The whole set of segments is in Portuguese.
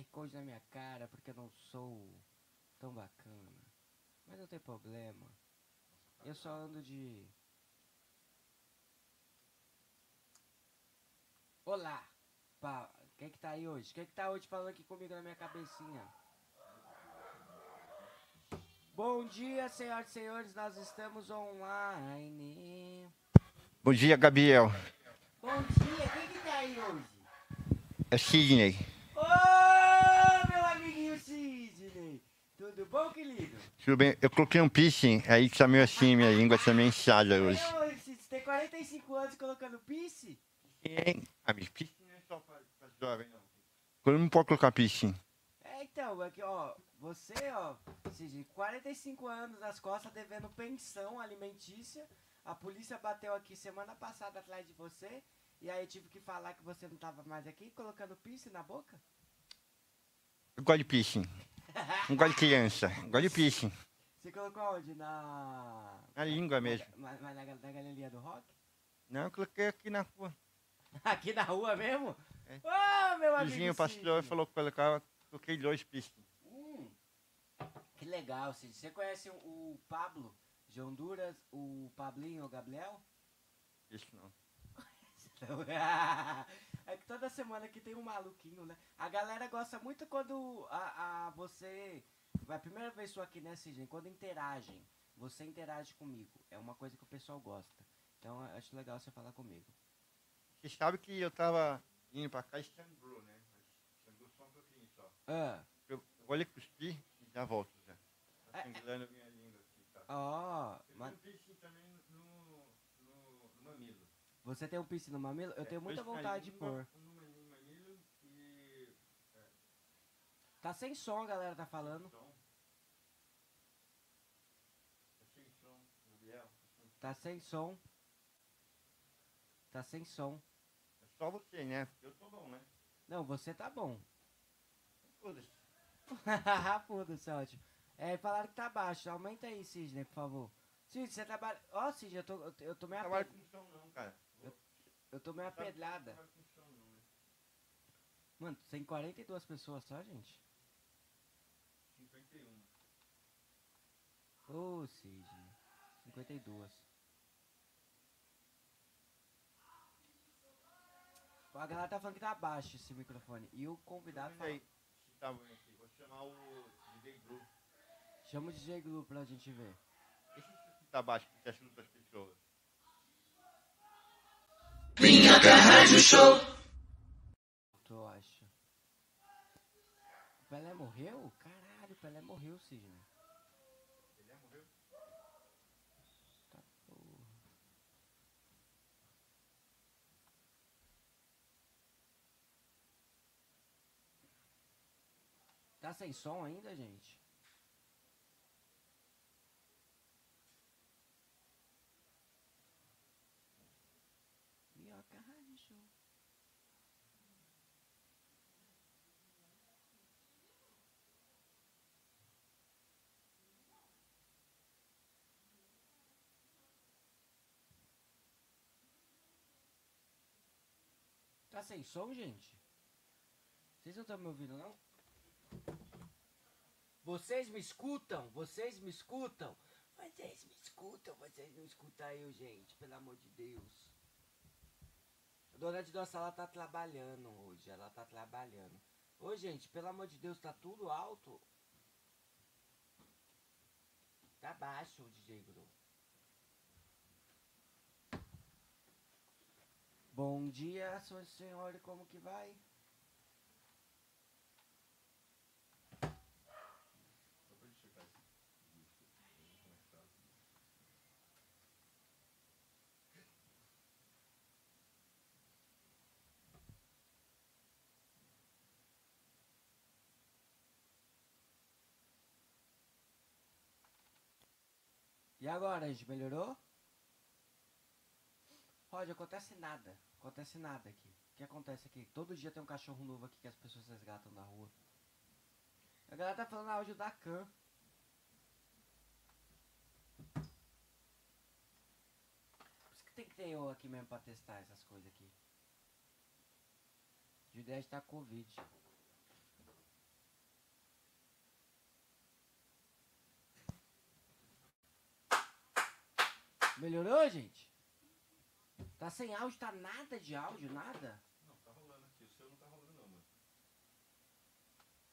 QR Code na minha cara porque eu não sou tão bacana. Mas não tem problema. Eu só ando de. Olá! Pa... Quem que tá aí hoje? Quem que tá hoje falando aqui comigo na minha cabecinha? Bom dia, senhoras e senhores, nós estamos online. Bom dia, Gabriel. Bom dia, quem que tá aí hoje? É Sidney. Amiguinho Sidney! Tudo bom, querido? Tudo bem? Eu coloquei um piercing, aí tá meio assim, minha língua tá meio inchada hoje. Ô, Sidney, você tem 45 anos colocando piercing? Hein? Ah, mas piercing não é só pra, pra jovem, não. Quando não pode colocar piercing? É, então, aqui, ó, você, ó, Sidney, 45 anos nas costas devendo pensão alimentícia. A polícia bateu aqui semana passada atrás de você. E aí eu tive que falar que você não tava mais aqui, colocando piercing na boca? Eu gosto de piercing. Não gosto de criança. Eu gosto de piercing. Você colocou onde? Na. Na língua mesmo. Mas na, na, na galeria do rock? Não, eu coloquei aqui na rua. Aqui na rua mesmo? É. Ô, meu O amigo. vizinho, o pastor, Sidney. falou que colocava, coloquei dois piercing. Hum, que legal, Cid. Você conhece o, Pablo de Honduras, o Pablinho, o Gabriel? Isso não. Não. é que toda semana aqui tem um maluquinho, né? A galera gosta muito quando a, a você. Vai a primeira vez sua aqui, né, Sidney? Quando interagem. Você interage comigo. É uma coisa que o pessoal gosta. Então eu acho legal você falar comigo. Você sabe que eu tava indo pra cá e sangrou, né? Mas sangrou só um pouquinho só. Ah, Eu vou ali cuspir e já volto já. Tá É, é. sangrando a minha língua aqui, tá? ó. Eu mas também no, no, no mamilo. Você tem um piercing no mamilo? Eu É, tenho muita vontade de pôr. e Tá sem som, a galera tá falando. Tá sem som, Gabriel. tá sem som. Tá sem som. Tá sem som. É só você, né? Eu tô bom, né? Não, você tá bom. Foda-se. Foda-se, ótimo. É, falaram que tá baixo. Aumenta aí, Sidney, por favor. Sidney, você trabalha. Ó, Sidney, eu tô, eu tô- meio Não trabalho com som não, cara. Eu não apedrada. trabalho com som não, né? Mano, tem 42 pessoas só, gente. 51. Ô, Sidney. 52. A galera tá falando que tá baixo esse microfone. E o convidado se tá bom aqui. Vou chamar o DJ Blue. Chama o DJ Glue pra gente ver. Tá baixo que te ajuda as pessoas. Tu acha? O Pelé morreu? Caralho, o Pelé morreu, Sidney. Ele morreu? Tá porra. Tá sem som ainda, gente? Minhoca Rádio Show. Tá sem som, gente? Vocês não estão me ouvindo, não? Vocês me escutam? Vocês me escutam? Vocês me escutam? Vocês não escutam eu, gente? Pelo amor de Deus. A dona de nossa, ela tá trabalhando hoje. Ela tá trabalhando. Ô, gente, pelo amor de Deus, tá tudo alto. Tá baixo o DJ Gru. Bom dia, sua senhora, como que vai? Checar esse E agora, a gente melhorou? Rod, acontece nada acontece nada aqui. O que acontece aqui? Todo dia tem um cachorro novo aqui que as pessoas resgatam da rua. A galera tá falando áudio da Khan. Por isso que tem que ter eu aqui mesmo pra testar essas coisas aqui. Judéia tá com Covid. Melhorou, gente? Tá sem áudio, tá nada de áudio, nada? Não, tá rolando aqui. O seu não tá rolando não, mano.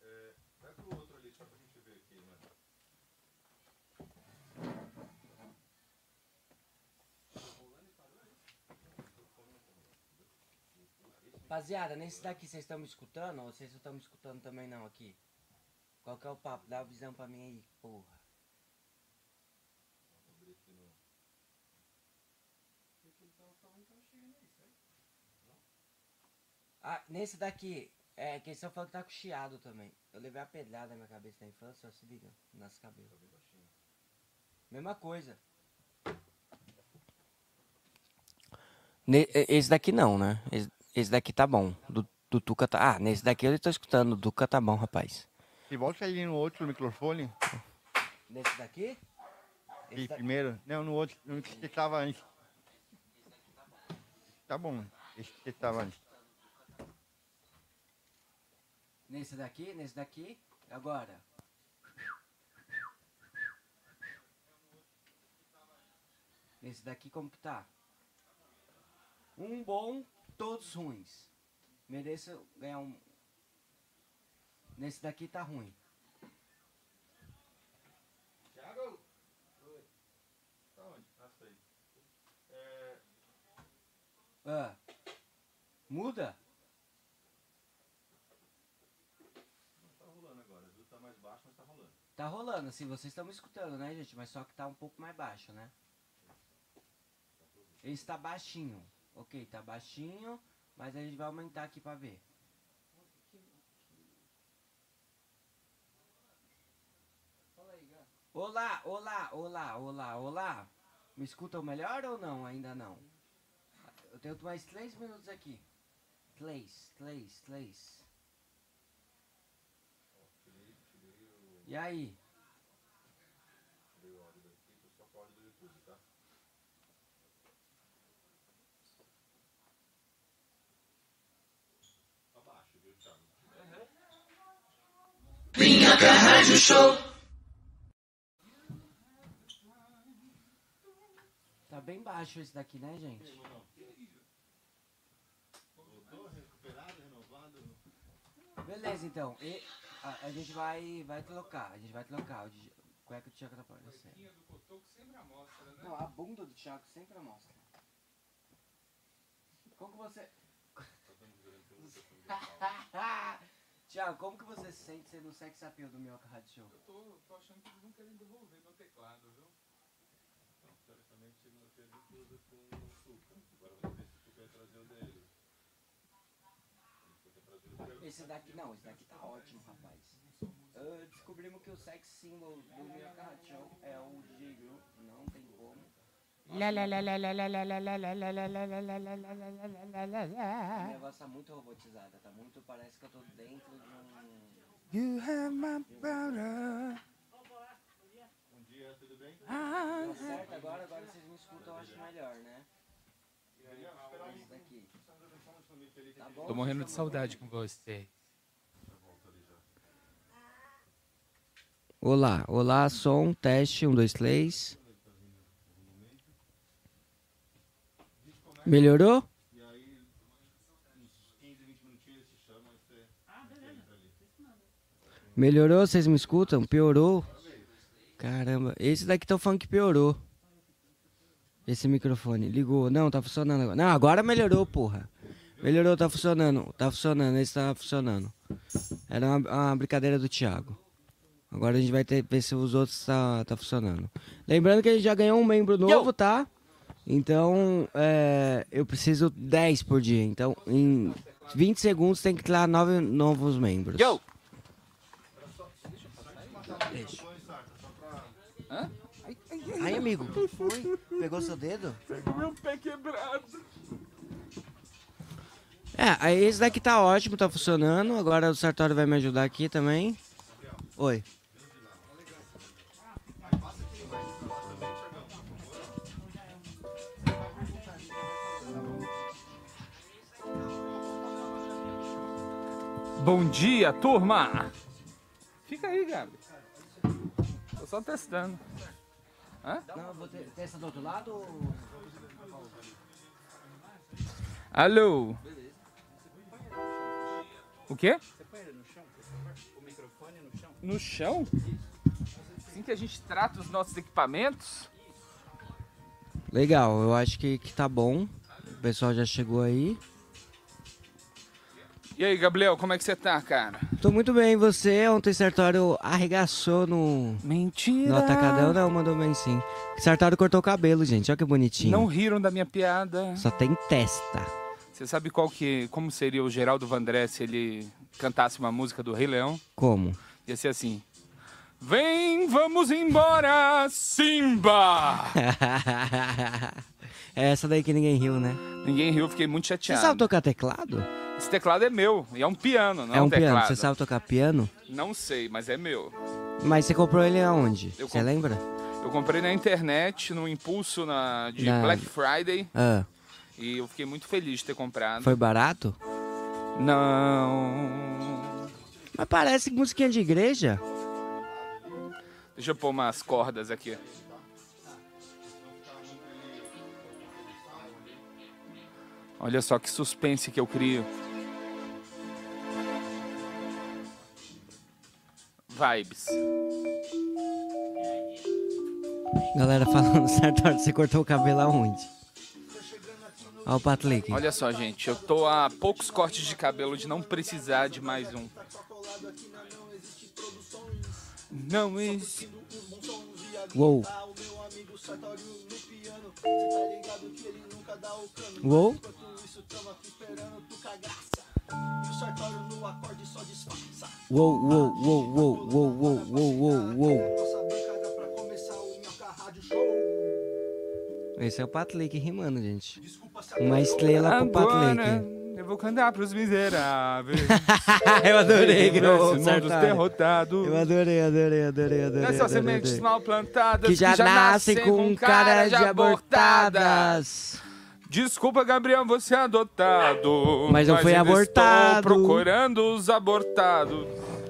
É, vai pro outro ali, só pra gente ver aqui, mano. Rapaziada, nesse daqui vocês estão me escutando ou vocês não estão me escutando também não aqui? Qual que é o papo? Dá a visão pra mim aí, porra. Vou abrir aqui no... Ah, nesse daqui, é, que eles estão falando que tá com chiado também. Eu levei a pedrada na minha cabeça na infância, ó, se liga, nas cabelos. Mesma coisa. Ne- esse daqui não, né? Esse, esse daqui tá bom. Do, do Tuca tá. Ah, nesse daqui eu tô escutando. Do Tuca tá bom, rapaz. E volta aí no outro microfone. Nesse daqui? Esse da- primeiro. Não, no outro. No que você tava antes. Tá bom. Esse que tava antes. Nesse daqui, nesse daqui. Agora. Nesse daqui como que tá? Um bom, todos ruins. Mereço ganhar um. Nesse daqui tá ruim. Thiago! Oi. Tá onde? Ah, sei. É, Ah. Muda? não tá rolando agora, viu? Tá mais baixo, mas tá rolando. Tá rolando, assim, vocês estão me escutando, né, gente? Mas só que tá um pouco mais baixo, né? Ele está baixinho. Ok, tá baixinho, mas a gente vai aumentar aqui pra ver. Olá, olá, olá, olá, olá. Me escutam melhor ou não? Ainda não. Eu tenho mais três minutos aqui. Três, três, três. E aí? Tirei o áudio daqui, tô só com o áudio do YouTube, tá? Abaixo, viu, Thiago? Tá bem baixo esse daqui, né, gente? Beleza, então. E a, a gente vai, vai trocar. A gente vai trocar. O cueca do Thiago tá fora. sei. do cotoco sempre amostra, né? Não, a bunda do Thiago sempre mostra. Como que você. Thiago, como que você se sente sendo o sex appeal do Minhoca Rádio Show? Eu tô, tô achando que eles vão querer devolver meu teclado, viu? Então, teoricamente, segunda-feira ele cruza com o Suca. Agora vamos ver se. Ele quer trazer o dele. Esse daqui não, esse daqui tá ótimo, rapaz. Ah, descobrimos que o sex symbol do Show é o DJ Gru. Não tem como. O negócio tá muito robotizado, tá muito. Parece que eu tô dentro de um. You have my brother. Bom dia, tudo bem? Certo agora, agora vocês me escutam, eu acho melhor, né? Esse daqui. Tá bom? Tô morrendo de saudade com você. Olá, olá, som, teste, um, dois, três. Melhorou? Aí, uns 15, 20 minutinhos eles te chamam você. Beleza. Melhorou? Vocês me escutam? Piorou? Caramba, esse daqui tá falando que piorou. Esse microfone. Ligou. Não, tá funcionando agora. Não, agora melhorou, porra. Melhorou, tá funcionando. Tá funcionando, esse tá funcionando. Era uma, uma brincadeira do Thiago. Agora a gente vai ter, ver se os outros tá, tá funcionando. Lembrando que a gente já ganhou um membro novo, tá? Então, é, eu preciso 10 por dia. Então, em 20 segundos tem que criar nove novos membros. Yo! Deixa. Aí, amigo, o que foi? Pegou seu dedo? Meu pé quebrado. É, aí esse daqui tá ótimo, tá funcionando. Agora o Sartório vai me ajudar aqui também. Oi. Bom dia, turma! Fica aí, Gabi. Tô só testando. Hã? Não, eu vou ter, ter essa do outro lado ou... Alô? O quê? Você põe ele no chão? O microfone no chão? No chão? Assim que a gente trata os nossos equipamentos? Legal, eu acho que, que tá bom. O pessoal já chegou aí. E aí, Gabriel, como é que você tá, cara? Tô muito bem, e você? Ontem o Sartório arregaçou no, Mentira! no atacadão, não, mandou bem sim. O Sartório cortou o cabelo, gente, olha que bonitinho. Não riram da minha piada. Só tem testa. Você sabe qual que, como seria o Geraldo Vandré se ele cantasse uma música do Rei Leão? Como? Ia ser assim. Vem, vamos embora, Simba! é essa daí que ninguém riu, né? Ninguém riu, fiquei muito Você chateado. sabe tocar teclado? Esse teclado é meu, e é um piano, não é um teclado. piano. Você sabe tocar piano? Não sei, mas é meu. Mas você comprou ele aonde? Eu Você comp- lembra? Eu comprei na internet, no impulso na, de Na- Black Friday, Ah, e eu fiquei muito feliz de ter comprado. foi barato? Não. Mas parece musiquinha de igreja. Deixa eu pôr umas cordas aqui. Olha só que suspense que eu crio. Vibes. Galera falando, Sartório, você cortou o cabelo aonde? Olha o Patlick. Olha só, gente, eu tô a poucos cortes de cabelo de não precisar de mais um. Não existe. Uou. Uou. Uou, uou, uou, uou, uou, uou, uou, uou, uou. Esse é o Patlick rimando, gente. Uma estrela pro Patlick. eu vou cantar pros miseráveis. Eu adorei, mundo Sartório. derrotado. Eu adorei, adorei, adorei, adorei. Nessas adorei, sementes mal plantadas que já, nascem com cara de abortadas. Desculpa, Gabriel, você é adotado. Mas eu fui abortado. Estou procurando os abortados.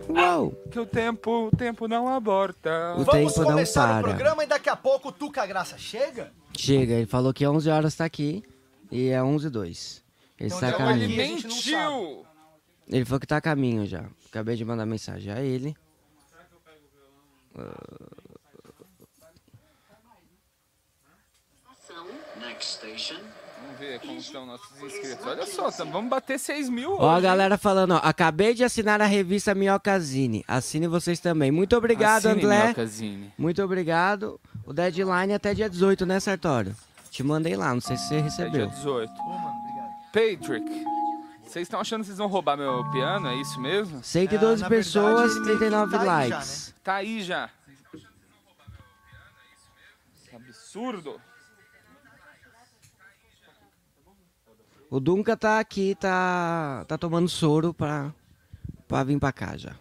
Uou. Que o tempo, o tempo não aborta. O Vamos tempo não começar para. o programa e daqui a pouco o Tuca Graça chega? Chega, ele falou que 11 horas tá aqui e é 11 e 2. Ele Então está a Não, ele caminho. não mentiu. Ele falou que tá a caminho já. Acabei de mandar mensagem a ele. Next station. Vamos ver como estão nossos inscritos. Olha só, tam- vamos bater 6 mil Ó, a galera falando, ó. Acabei de assinar a revista Minhocazine. Assine vocês também. Muito obrigado, Assine, André. Minhocazine. Muito obrigado. O deadline é até dia 18, né, Sartório? Te mandei lá, não sei se você É dia recebeu. 18. Ô, mano, obrigado. Patrick, vocês estão achando que vocês vão roubar meu piano? É isso mesmo? 112 É, pessoas, verdade, 39 tá aí já, likes. Tá aí já. Que absurdo. O Dunca tá aqui, tá, tá tomando soro pra, pra vir pra cá já.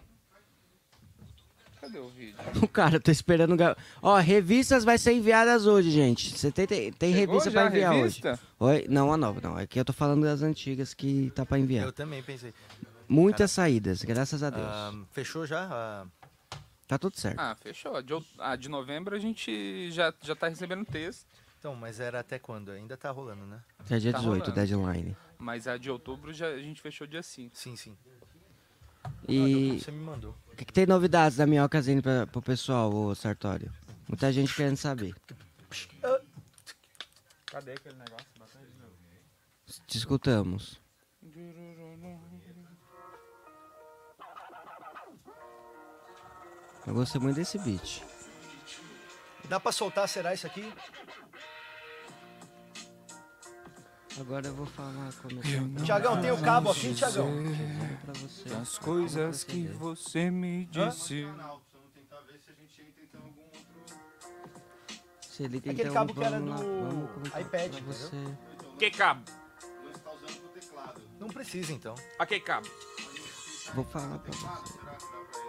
Cadê o vídeo? O cara, tô esperando. o ga- Ó, revistas vai ser enviadas hoje, gente. Você tem, tem, tem Chegou revista já pra a enviar revista? hoje. Oi? Não, a nova, não. Aqui eu tô falando das antigas que tá pra enviar. Eu também pensei. Muitas saídas, graças a Deus. Ah, fechou já? Ah, Tá tudo certo. Ah, fechou. A de, out- a de novembro a gente já, já tá recebendo texto, então, mas era até quando? Ainda tá rolando, né? Até dia tá 18, rolando. deadline. mas a de outubro já, a gente fechou dia 5. Sim, sim. E Você me mandou. o que, que tem novidades da Minhocazine pra, pro pessoal, ô Sartório? Muita gente querendo saber. Cadê aquele negócio? Te escutamos. Eu gostei muito desse beat. Dá pra soltar, será isso aqui? Agora eu vou falar como é Tiagão, tem o cabo aqui, Tiagão? As coisas que você me disse. Se liga, Aquele então, cabo que era lá, comentar iPad, você. Que cabo? Não precisa, então. A que cabo? Vou falar pra você.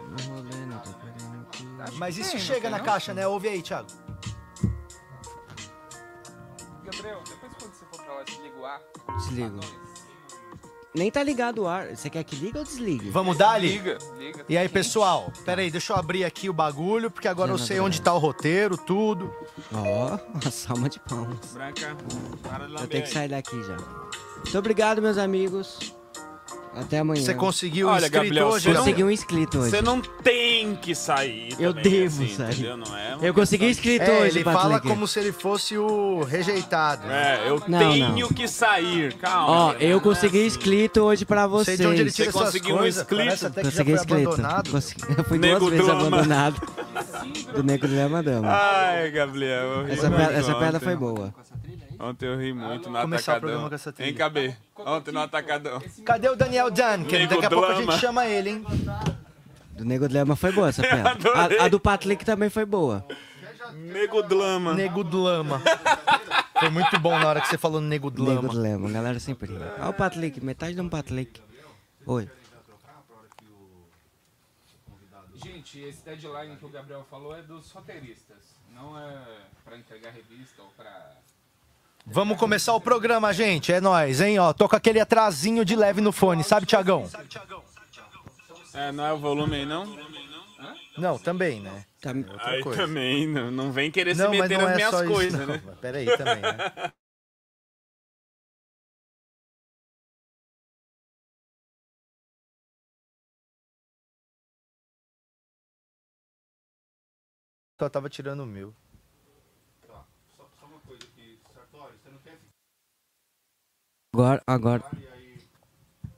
No rolê, não tô querendo aqui. Mas isso não chega na não? caixa, né? Ouve aí, Thiago. Desliga o ar. Desligo. Nem tá ligado o ar. Você quer que liga ou desligue? Vamos dar ali? Liga, liga. E aí, pessoal? Pera aí, deixa eu abrir aqui o bagulho, porque agora eu sei onde tá o roteiro, tudo. Ó, uma salva de palmas. Branca, para de Eu lamber tenho que aí. sair daqui já. Muito obrigado, meus amigos. Até amanhã. Você conseguiu Olha, inscrito Gabriel, hoje? você não- Consegui um inscrito hoje. Você não tem que sair. Eu também, devo assim, sair. Entendeu? Não é Eu consegui de- inscrito É, hoje, ele fala Patrick. como se ele fosse o rejeitado. É, eu Não, tenho que sair. Calma. Ó, não eu é consegui assim. inscrito hoje pra Sei vocês. de onde ele tira Você essas conseguiu um coisas. inscrito? Consegui foi inscrito. abandonado. Consegui... Eu fui Nego duas vezes abandonado. Do Nego Drama Dama. Ai, Gabriel. eu ri Essa, ontem. foi boa. Ontem eu ri muito no Começar o atacadão. programa com essa trilha. Hein, KB? Ontem no atacadão. Cadê o Daniel Duncan? Nego Daqui a pouco a Drama. gente chama ele, hein? Do Nego Drama foi boa essa piada. A, a do Patrick também foi boa. Nego Drama. Nego Dlama. Foi muito bom na hora que você falou Nego Nego Dlama. Drama, a galera sempre ri. Olha o Patrick, metade de um Patrick. Oi. Gente, esse deadline que o Gabriel falou é dos roteiristas. Não é pra entregar revista ou pra. Vamos começar o programa, gente. É nóis, hein? Ó, tô com aquele atrasinho de leve no fone, sabe, Tiagão? É, não é o volume aí, não? Não, também, né? Tá- Aí coisa. também, não, não vem querer Não, se meter nas é minhas coisas, não. né? Mas Pera aí também, né? Só tava tirando o meu. Só, só uma coisa aqui, Sartori, você não quer Agora, agora.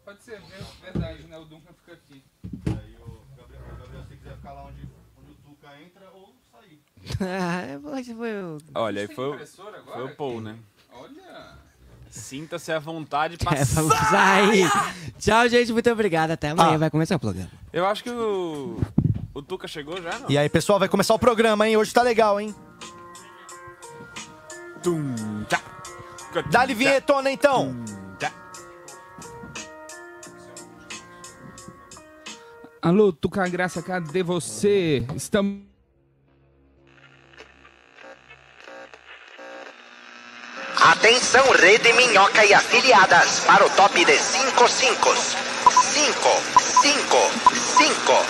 Pode ser, é verdade, né? O Duncan fica aqui. Aí o Gabriel, o Gabriel, se você quiser ficar lá onde, onde o Tuca entra ou sair. Ah, esse foi o. Olha, aí foi, o- foi o Paul, né? Olha. Sinta-se à vontade pra É, vamos sair. Tchau, gente. Muito obrigado. Até amanhã. Ah. Vai começar o programa. Eu acho que o. O Tuca chegou já, não? E aí, pessoal, vai começar o programa, hein? Hoje tá legal, hein? Tum, tchá. Dá-lhe vinhetona, então. Tchá. Alô, Tuca Graça, cadê você? Estamos. Atenção, Rede Minhoca e afiliadas, para o top de 5 5. 5, 5, 5,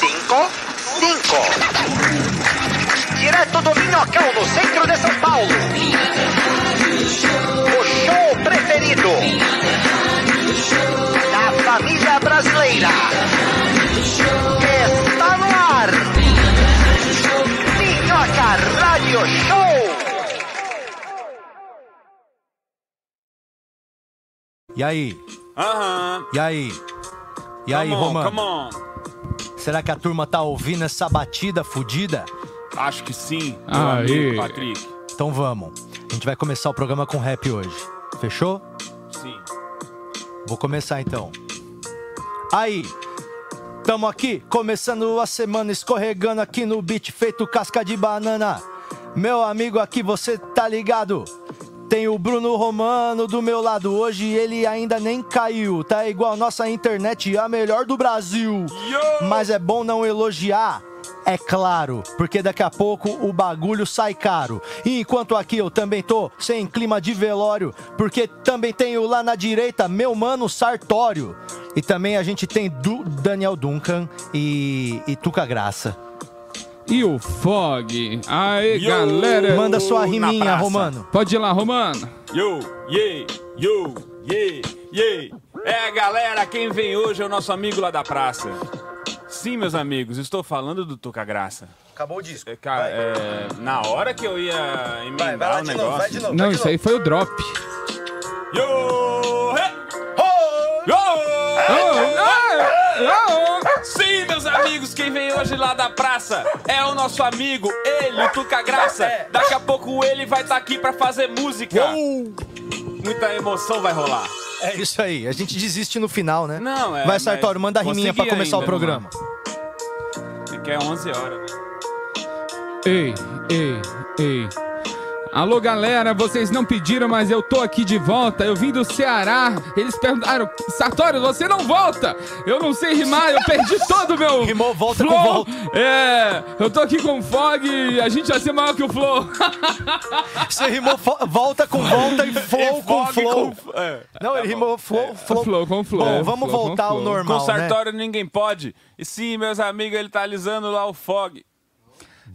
5, 5. Direto do Minhocão, no centro de São Paulo. O show preferido da família brasileira. Está no ar. Minhoca Radio Show. E aí? Aham. E aí? E aí, Come on, Romano? come on. Será que a turma tá ouvindo essa batida fudida? Acho que sim, Aê. amigo Patrick. Então vamos. A gente vai começar o programa com rap hoje. Fechou? Sim. Vou começar então. Aí, tamo aqui, começando a semana, escorregando aqui no beat, feito casca de banana. Meu amigo aqui, você tá ligado? Tem o Bruno Romano do meu lado, hoje ele ainda nem caiu. Tá igual nossa internet, a melhor do Brasil. Mas é bom não elogiar. É claro, porque daqui a pouco o bagulho sai caro. E enquanto aqui eu também tô sem clima de velório, porque também tenho lá na direita meu mano Sartório. E também a gente tem Du- Daniel Duncan e, e Tuca Graça. E o Fog. Aê, Yo. galera. Manda sua riminha. Romano. Pode ir lá, Romano. Yo, yeah, yo, yeah, yeah. É, galera, quem vem hoje é o nosso amigo lá da praça. Sim, meus amigos, estou falando do Tuca Graça. Acabou o disco. É, cara, é, na hora que eu ia emendar o negócio. Não, isso aí foi o drop. Yo, hey, Sim, meus amigos, quem vem hoje lá da praça é o nosso amigo, ele, o Tuca Graça. Daqui a pouco ele vai estar aqui pra fazer música. Muita emoção vai rolar. É isso aí, a gente desiste no final, né? Não, é. Vai, Sartório, manda a riminha pra começar o ainda, programa. mano. É que é 11 horas, né? Ei, ei, ei. Alô, galera, vocês não pediram, mas eu tô aqui de volta. Eu vim do Ceará. Eles perguntaram, Sartório, você não volta? Eu não sei rimar, eu perdi todo o meu. Rimou volta flow. com volta. É, eu tô aqui com o Fog e a gente vai ser maior que o Flow. Você rimou volta com volta e flow com Fog flow. com- é. Não, ele rimou flow, flow. Flow com Flow. Bom, é, vamos flow com voltar ao normal, Com né? Sartório ninguém pode. E sim, meus amigos, ele tá alisando lá o Fog.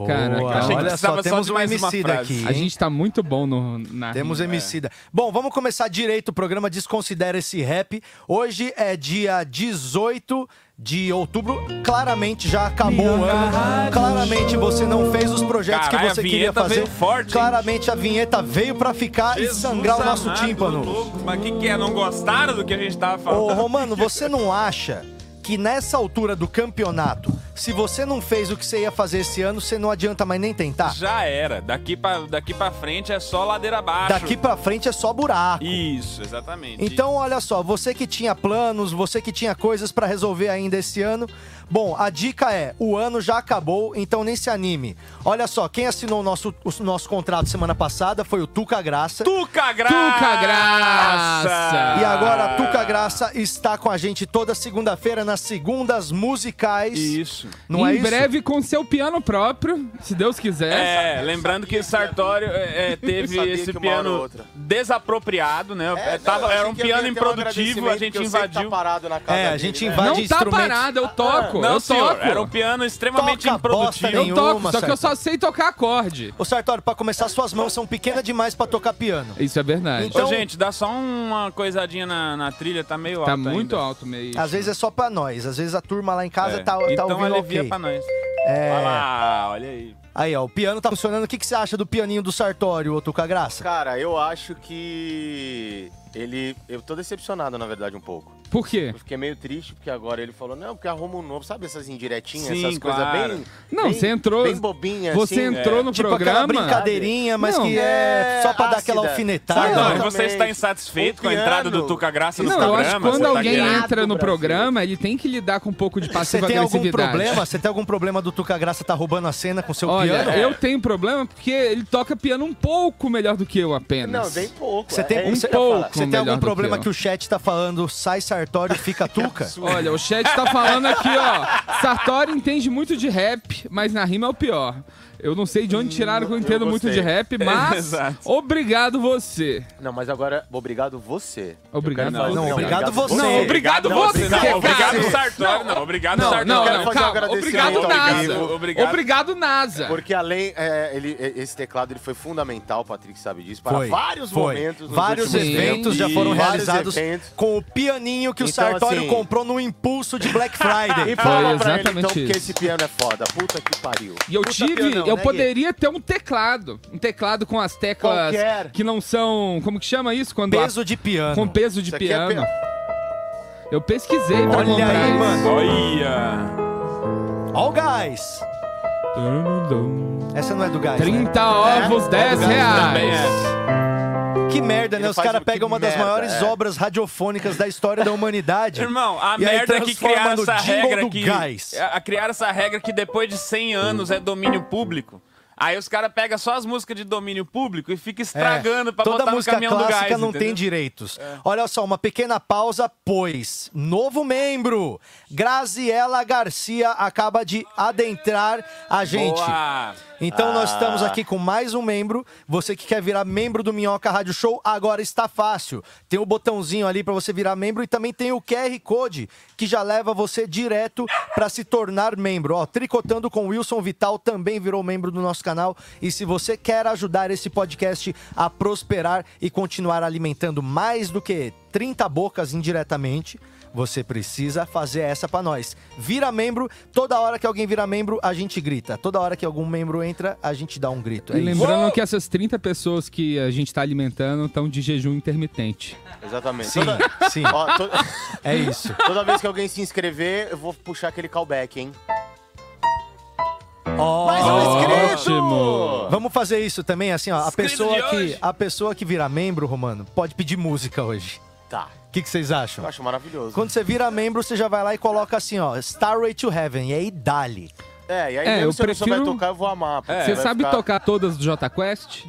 Boa, Cara, cara, achei que olha precisava só, só temos de um MC daqui, A gente tá muito bom no, na Temos rima. Emicida. Bom, vamos começar direito o programa Desconsidera esse rap. Hoje é dia 18 de outubro. Claramente já acabou o ano. Claramente você não fez os projetos Caralho, que você a queria fazer. veio forte? Claramente a vinheta veio pra ficar e Jesus sangrar o nosso amado, tímpano. louco. Mas o que, que é? Não gostaram do que a gente tava Ô, falando? Romano, você não acha que nessa altura do campeonato, se você não fez o que você ia fazer esse ano, você não adianta mais nem tentar? Já era. Daqui pra, daqui pra frente é só ladeira abaixo. Daqui pra frente é só buraco. Isso, exatamente. Então, olha só, você que tinha planos, você que tinha coisas pra resolver ainda esse ano. Bom, a dica é: o ano já acabou, então nem se anime. Olha só, quem assinou o nosso, o nosso contrato semana passada foi o Tuca Graça. Tuca Graça! Tuca Graça! E agora a Tuca Graça está com a gente toda segunda-feira nas segundas musicais. Isso. Não em é isso? breve com seu piano próprio, se Deus quiser. É, lembrando que o Sartório é, é, teve esse piano outra. desapropriado, né? É, tava- não, era um piano um improdutivo, a gente que invadiu. Tá parado na casa É, a dele, gente né? invade Não tá instrumentos. parado, eu toco. Não, eu senhor, toco. era um piano extremamente Toca bosta improdutivo. Eu toco, só que eu só sei tocar acorde. Ô Sartório, pra começar, suas mãos são pequenas demais pra tocar piano. Isso é verdade. Então- Ô, gente, dá só uma coisadinha na, na trilha, tá meio tá alto muito ainda. alto mesmo. Às vezes é só pra nós, às vezes a turma lá em casa É. tá, tá então ouvindo alivia ok. pra nós. É. Olha lá, olha aí. Aí, ó, o piano tá funcionando. O que, que você acha do pianinho do Sartório, ô Tuca Graça? Cara, eu acho que ele. Eu tô decepcionado, na verdade, um pouco. Por quê? Eu fiquei meio triste porque agora ele falou, não, porque arruma um novo, sabe essas indiretinhas, Sim, essas coisas claro. bem. Não, bem- você entrou- Bem bobinha, Você assim. entrou no Tipo programa. aquela brincadeirinha, mas Não. que é só pra dar aquela ácida. alfinetada. Você está insatisfeito O com a entrada do. Tuca Graça no Não, programa? eu acho que quando Você tá alguém querendo- entra no programa, ele tem que lidar com um pouco de Você passiva tem algum problema? Você tem algum problema do Tuca Graça tá roubando a cena com seu Olha, piano? eu tenho problema porque ele toca piano um pouco melhor do que eu apenas. Não, bem pouco. Você tem, é, um pouco. Você tem algum problema que que, o chat tá falando, sai Sartório, fica Tuca? Olha, o chat tá falando aqui, ó. Sartori entende muito de rap, mas na rima é o pior. Eu não sei de onde tiraram que eu entendo muito gostei. de rap, mas obrigado você. Não, mas agora, obrigado você. Obrigado Eu Não, você. obrigado você. Não, obrigado Não, você, obrigado cara. Obrigado, Sartório. Não, obrigado, Não, Sartório. não, não, calma. agradecimento Obrigado, NASA. Obrigado. Obrigado, NASA. Porque além, é, ele, esse teclado ele foi fundamental, o Patrick sabe disso, para Foi, vários foi. momentos. Vários eventos já foram realizados com o pianinho que o Então, Sartório assim- comprou no impulso de Black Friday. E fala pra ele exatamente então, porque isso. esse piano é foda. Puta que pariu. E eu tive, eu né, poderia ter um teclado. Um teclado com as teclas Qualquer. que não são. Como que chama isso? Quando a- Peso de piano. com peso de Isso é piano. pe- Eu pesquisei pra Olha comprar aí, isso. mano. Olha. Ó o gás. Essa não é do gás, né? 30 ovos, 10 Também reais. é. Que merda, né? Os caras pegam uma das merda, maiores é. obras radiofônicas da história da humanidade. Irmão, a E aí merda é que criaram no essa regra do que. gás. A, a criar essa regra que depois de 100 anos é domínio público. Aí os caras pegam só as músicas de domínio público e ficam estragando pra É, Toda botar no música caminhão do clássica gás. não tem entendeu? direitos. Olha só, uma pequena pausa, pois novo membro, Graziela Garcia, acaba de adentrar a gente. Boa. Então nós Ah. estamos aqui com mais um membro. Você que quer virar membro do Minhoca Rádio Show, agora está fácil. Tem o botãozinho ali para você virar membro e também tem o QR Code que já leva você direto para se tornar membro. Ó, Tricotando com Wilson Vital também virou membro do nosso canal. E se você quer ajudar esse podcast a prosperar e continuar alimentando mais do que 30 bocas indiretamente, você precisa fazer essa pra nós. Vira membro, toda hora que alguém vira membro, a gente grita. Toda hora que algum membro entra, a gente dá um grito. É E isso. lembrando que essas 30 pessoas que a gente tá alimentando estão de jejum intermitente. Exatamente. Sim, Toda, sim, ó, to- é isso. toda vez que alguém se inscrever, eu vou puxar aquele callback, hein? Ó, Mais um inscrito! Ótimo! Vamos fazer isso também, assim, ó. A pessoa, que, a pessoa que vira membro, Romano, pode pedir música hoje. Tá. O que, que vocês acham? Eu acho maravilhoso. Quando você vira membro, você já vai lá e coloca assim, ó, Starway to Heaven, e aí dale. É, e aí É, mesmo eu se eu não souber prefiro- tocar, eu vou amar. porque Você vai sabe ficar- tocar todas do Jota Quest?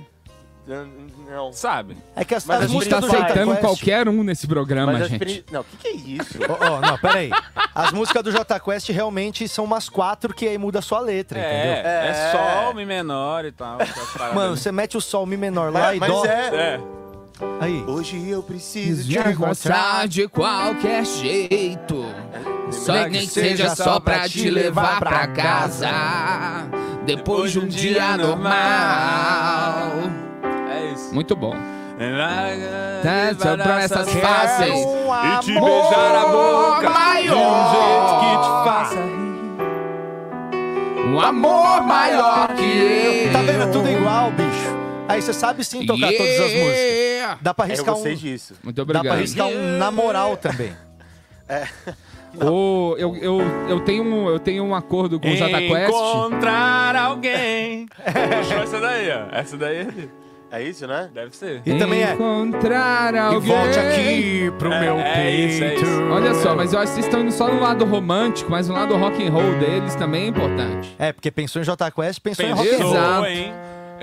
Não. Sabe? É que as, A as gente músicas tá Jota aceitando qualquer um nesse programa, Mas as gente. Não, o que, que é isso? Ó, ó, não, peraí. As músicas do Jota Quest realmente são umas quatro que aí muda a sua letra, É, entendeu? é, sol, mi menor e tal. Mano, você mete o sol mi menor lá É, e mas dó. é. É. Aí. Hoje eu preciso te encontrar. de qualquer jeito. Só Nem nem que que seja só pra te levar pra casa. Depois de um dia normal. É isso. Muito bom. Tá, são promessas fáceis. E te beijar a boca de um jeito que te faça Um amor maior que eu. Tá vendo? É tudo igual, bicho. Aí você sabe sim tocar todas as músicas. Yeah. Dá pra Eu arriscar um. disso. Muito Dá pra obrigado. arriscar um na moral também. Ô, eu, eu, eu, tenho um, eu tenho um acordo com o Jota Quest. Encontrar alguém. Puxou essa daí, ó. Essa daí é. É isso, né? Deve ser. E também é. Encontrar E alguém. volte aqui pro É, meu é peito. isso, é isso. Olha só, mas eu acho que vocês estão indo só no lado romântico, mas no lado rock and roll deles também é importante. É, porque pensou em Jota Quest, pensou em rock and Pensou, roll. Exato. hein?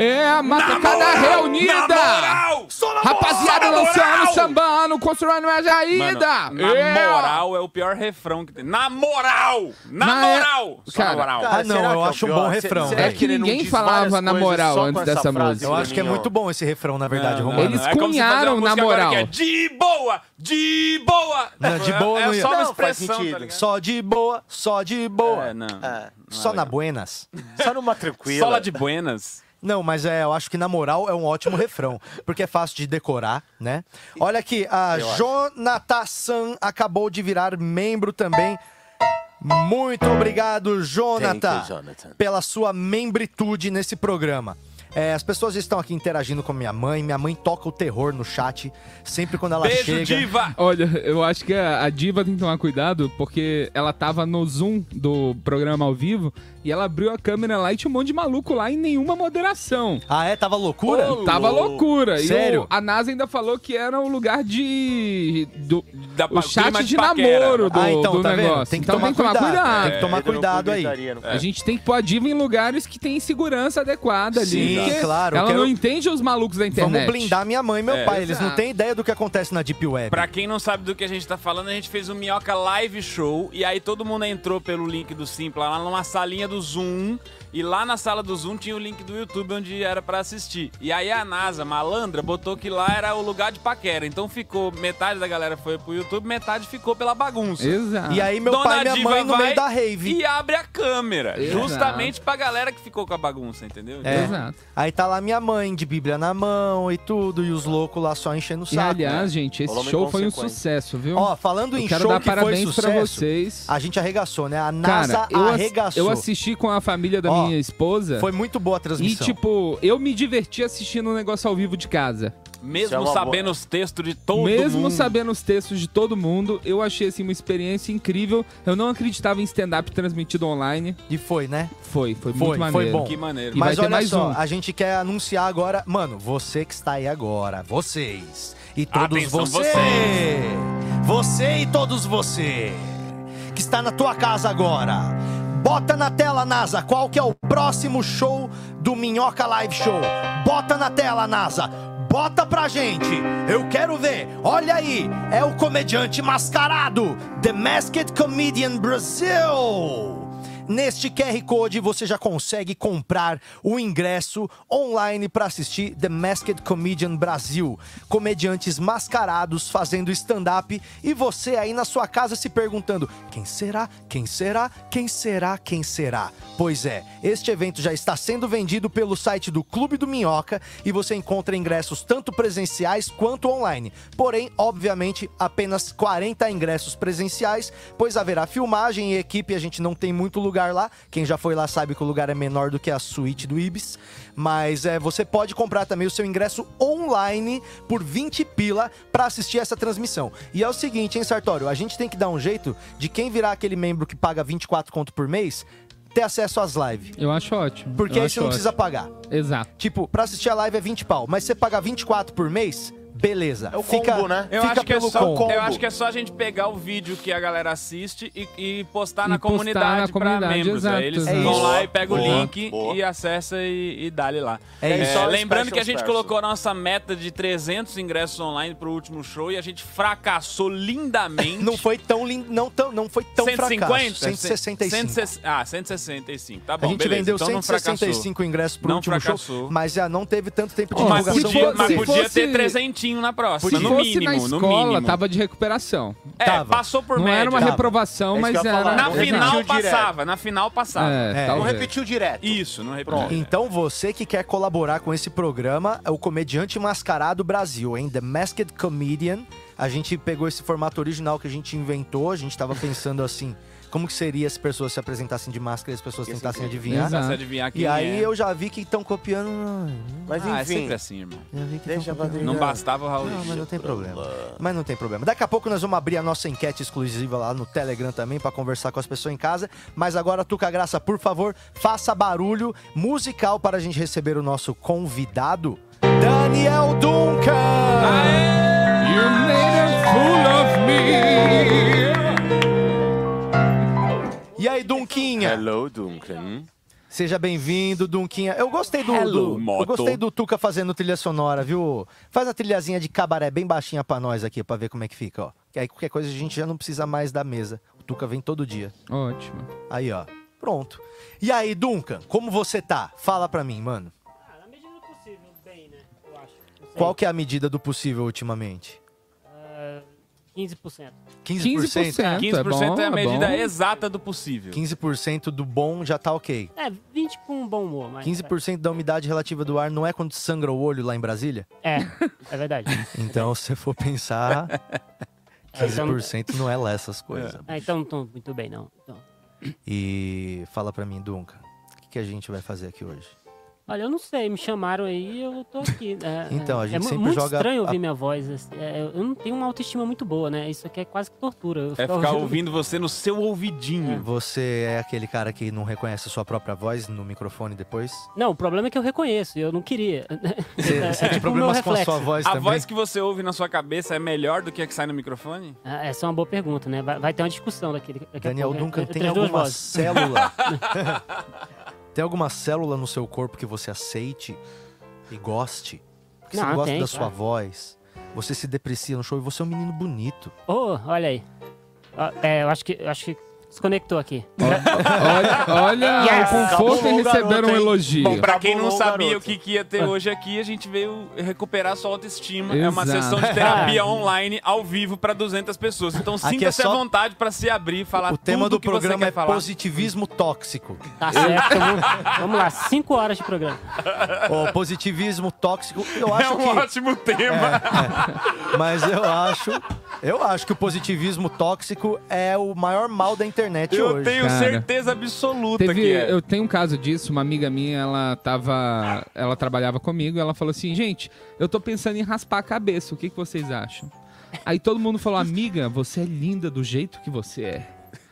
É a macacada reunida! Na moral! Rapaziada Na lançando, moral! sambando, construindo a Mano, jaída! na moral é o pior refrão que tem. Na moral! Na, Na é- moral! Só Cara, na moral. Ah, não, eu é acho um bom refrão. É que ninguém falava na moral só antes essa dessa frase, música. Eu acho que é muito bom esse refrão, na verdade, Não. Eles não, é cunharam na moral. é de boa! De boa! Não, de boa é, é só uma expressão, tá? Só de boa, só de boa. É, não. É, Só na buenas. só numa tranquila. Sola de buenas. Não, mas é, eu acho que na moral é um ótimo refrão, porque é fácil de decorar, né? Olha aqui, a Eu. Jonathan San acabou de virar membro também. Muito obrigado, Jonathan, you, Jonathan. pela sua membritude nesse programa. É, as pessoas estão aqui interagindo com minha mãe. Minha mãe toca o terror no chat sempre quando ela Beijo, chega. diva! Olha, eu acho que a, a diva tem que tomar cuidado, porque ela tava no Zoom do programa ao vivo e ela abriu a câmera lá e tinha um monte de maluco lá e nenhuma moderação. Ah, é? Tava loucura? Ô, Tava loucura. Sério? E o- a NASA ainda falou que era o lugar de. Do, Da o chat de, paquera. namoro do, ah, então, do tá vendo? negócio. Tem que então tomar tem que tomar cuidado. cuidado. Tem que tomar não cuidado aí. não. A gente tem que pôr a diva em lugares que tem segurança adequada ali. Sim, claro, Ela quero- não entende os malucos da internet. Vamos blindar minha mãe e meu É, pai. Eles não exato. têm ideia do que acontece na Deep Web. Pra quem não sabe do que a gente tá falando, a gente fez um Minhoca Live Show e aí todo mundo entrou pelo link do Simpla lá numa salinha do Zoom e lá na sala do Zoom tinha o link do YouTube onde era pra assistir. E aí a NASA, malandra, botou que lá era o lugar de paquera. Então ficou, metade da galera foi pro YouTube, metade ficou pela bagunça. Exato. E aí meu Dona pai e minha Diva mãe no vai meio da rave. E abre a câmera, Exato. justamente pra galera que ficou com a bagunça, entendeu? É. Exato. Aí tá lá minha mãe de Bíblia na mão e tudo, e os loucos lá só enchendo o E saco. aliás, gente, esse uma show foi um sucesso, viu? Ó, falando Eu em quero show dar que foi parabéns pra sucesso, vocês. a gente arregaçou, né? A NASA Cara, eu, ass- arregaçou. eu assisti com a família da Ó, minha esposa. Foi muito boa a E, transmissão. tipo, eu me diverti assistindo um negócio ao vivo de casa. É Mesmo uma sabendo boa. os textos de todo Mesmo mundo. sabendo os textos de todo mundo, eu achei assim uma experiência incrível. Eu não acreditava em stand-up transmitido online. E foi, né? Foi, foi, Foi, muito foi maneiro. bom. Que maneiro. E Mas olha mais só, um. a gente quer anunciar agora. Mano, você que está aí agora, vocês. E todos Atenção, você. Você e todos você. Que está na tua casa agora. Bota na tela, NASA, qual que é o próximo show do Minhoca Live Show. Bota na tela, NASA. Bota pra gente. Eu quero ver. Olha aí. É o comediante mascarado. The Masked Comedian Brasil. Neste QR Code você já consegue comprar o ingresso online para assistir The Masked Comedian Brasil. Comediantes mascarados fazendo stand-up e você aí na sua casa se perguntando: quem será? Quem será? Quem será? Quem será? Pois é, este evento já está sendo vendido pelo site do Clube do Minhoca e você encontra ingressos tanto presenciais quanto online. Porém, obviamente, apenas 40 ingressos presenciais, pois haverá filmagem e equipe, a gente não tem muito lugar lá. Quem já foi lá sabe que o lugar é menor do que a suíte do Ibis. Mas é, você pode comprar também o seu ingresso online por 20 pila para assistir essa transmissão. E é o seguinte, hein, Sartório? A gente tem que dar um jeito de quem virar aquele membro que paga 24 conto por mês ter acesso às lives. Eu acho ótimo. Porque eu aí você não precisa ótimo. pagar. Exato. Tipo, pra assistir a live é 20 pau, mas você pagar 24 por mês, Beleza. É o combo, né? Eu acho, que é só, combo. eu acho que é só a gente pegar o vídeo que a galera assiste e, e postar e na comunidade, na membros. É, exato, aí eles é vão isso. lá e pegam boa, o link boa. e acessa e, e dá-lhe lá. É, é isso. É, lembrando que a gente special. colocou a nossa meta de 300 ingressos online pro último show e a gente fracassou lindamente. não foi tão lindo, não tão, não foi tão 150? fracasso. 165. 160, ah, 165, tá bom, A gente beleza, vendeu então 165 ingressos pro não último fracassou. show, mas já não teve tanto tempo de oh, divulgação. Mas podia, mas podia ter 300 pontinho na próxima, Se no fosse mínimo. na escola, no mínimo. tava de recuperação. É, Tava. passou por Não médio. era uma Tava. reprovação, É mas era... Na final direto. passava, na final passava. É, é Não repetiu direto. Isso, não repetiu. Pronto. Então você que quer colaborar com esse programa, é o Comediante Mascarado Brasil, hein? The Masked Comedian. A gente pegou esse formato original que a gente inventou, a gente tava pensando assim, como que seria se pessoas se apresentassem de máscara e as pessoas Esse tentassem incrível. adivinhar. Exato. Adivinhar quem E aí é. eu já vi que estão copiando. Mas Ah, é enfim, sempre assim, irmão. Já vi que Deixa pra. Não bastava o Raul. Não, mas não tem problema. Mas não tem problema. Daqui a pouco nós vamos abrir a nossa enquete exclusiva lá no Telegram também pra conversar com as pessoas em casa. Mas agora, Tuca Graça, por favor, faça barulho musical para a gente receber o nosso convidado, Daniel Duncan. You made a fool of me. Dunquinha? Hello, Duncan. Seja bem-vindo, Dunquinha. Eu gostei do, Hello, do- eu gostei do Tuca fazendo trilha sonora, viu? Faz a trilhazinha de cabaré bem baixinha pra nós aqui, pra ver como é que fica, ó. Que aí qualquer coisa a gente já não precisa mais da mesa. O Tuca vem todo dia. Ótimo. Aí, ó. Pronto. E aí, Duncan, como você tá? Fala pra mim, mano. Ah, na medida do possível, bem, né? Eu acho. Qual que é a medida do possível ultimamente? Ah, 15%. 15%? 15%. 15% é, é a bom, é medida bom. exata do possível. 15% do bom já tá ok. É, 20 com bom humor, mas... 15% da umidade relativa do ar não é quando sangra o olho lá em Brasília? É, é verdade. Então, se você for pensar, É, então, 15% não é lá essas coisas. ah, então não tô muito bem, não. Então, E fala pra mim, Duncan, o que, que a gente vai fazer aqui hoje? Olha, eu não sei, me chamaram aí eu tô aqui. É, Então, a é, gente é sempre muito joga estranho a- ouvir minha voz. assim, é, eu não tenho uma autoestima muito boa, né? Isso aqui é quase que tortura. eu É ficar ficar ouvindo você no seu ouvidinho. Você é aquele cara que não reconhece a sua própria voz no microfone depois? Não, o problema é que eu reconheço, eu não queria. Você, É, você é tem tipo problemas com a sua voz A também? voz que você ouve na sua cabeça é melhor do que a que sai no microfone? Ah, Essa é uma boa pergunta, né? Vai, vai ter uma discussão daquele. a Daniel Duncan, tem alguma célula? tem alguma célula no seu corpo que você aceite e goste? Porque você Não, não gosta tem, da sua claro. voz. Você se deprecia no show e você é um menino bonito. Oh, olha aí. Ó, é, eu acho que, eu acho que desconectou aqui. Olha, olha Yes! o conforto em Acabou receber garoto, um hein? elogio. Bom, Pra quem não Acabou sabia garoto. o que, que ia ter hoje aqui, a gente veio recuperar sua autoestima. É uma Exato. sessão de terapia online ao vivo pra 200 pessoas. Então Aqui é sinta-se só- à vontade pra se abrir e falar o tema tudo do que você programa quer é falar. positivismo tóxico. Tá certo. vamos, vamos lá, cinco horas de programa. O positivismo tóxico, eu É acho um que... ótimo tema. Mas eu acho, eu acho que o positivismo tóxico é o maior mal da internet Eu hoje. tenho cara. certeza absoluta Teve, que é. eu tenho um caso disso, uma amiga minha, ela tava, ela trabalhava comigo, ela falou assim, gente, eu tô pensando em raspar a cabeça, o que, que vocês acham? Aí todo mundo falou, amiga, você é linda do jeito que você é.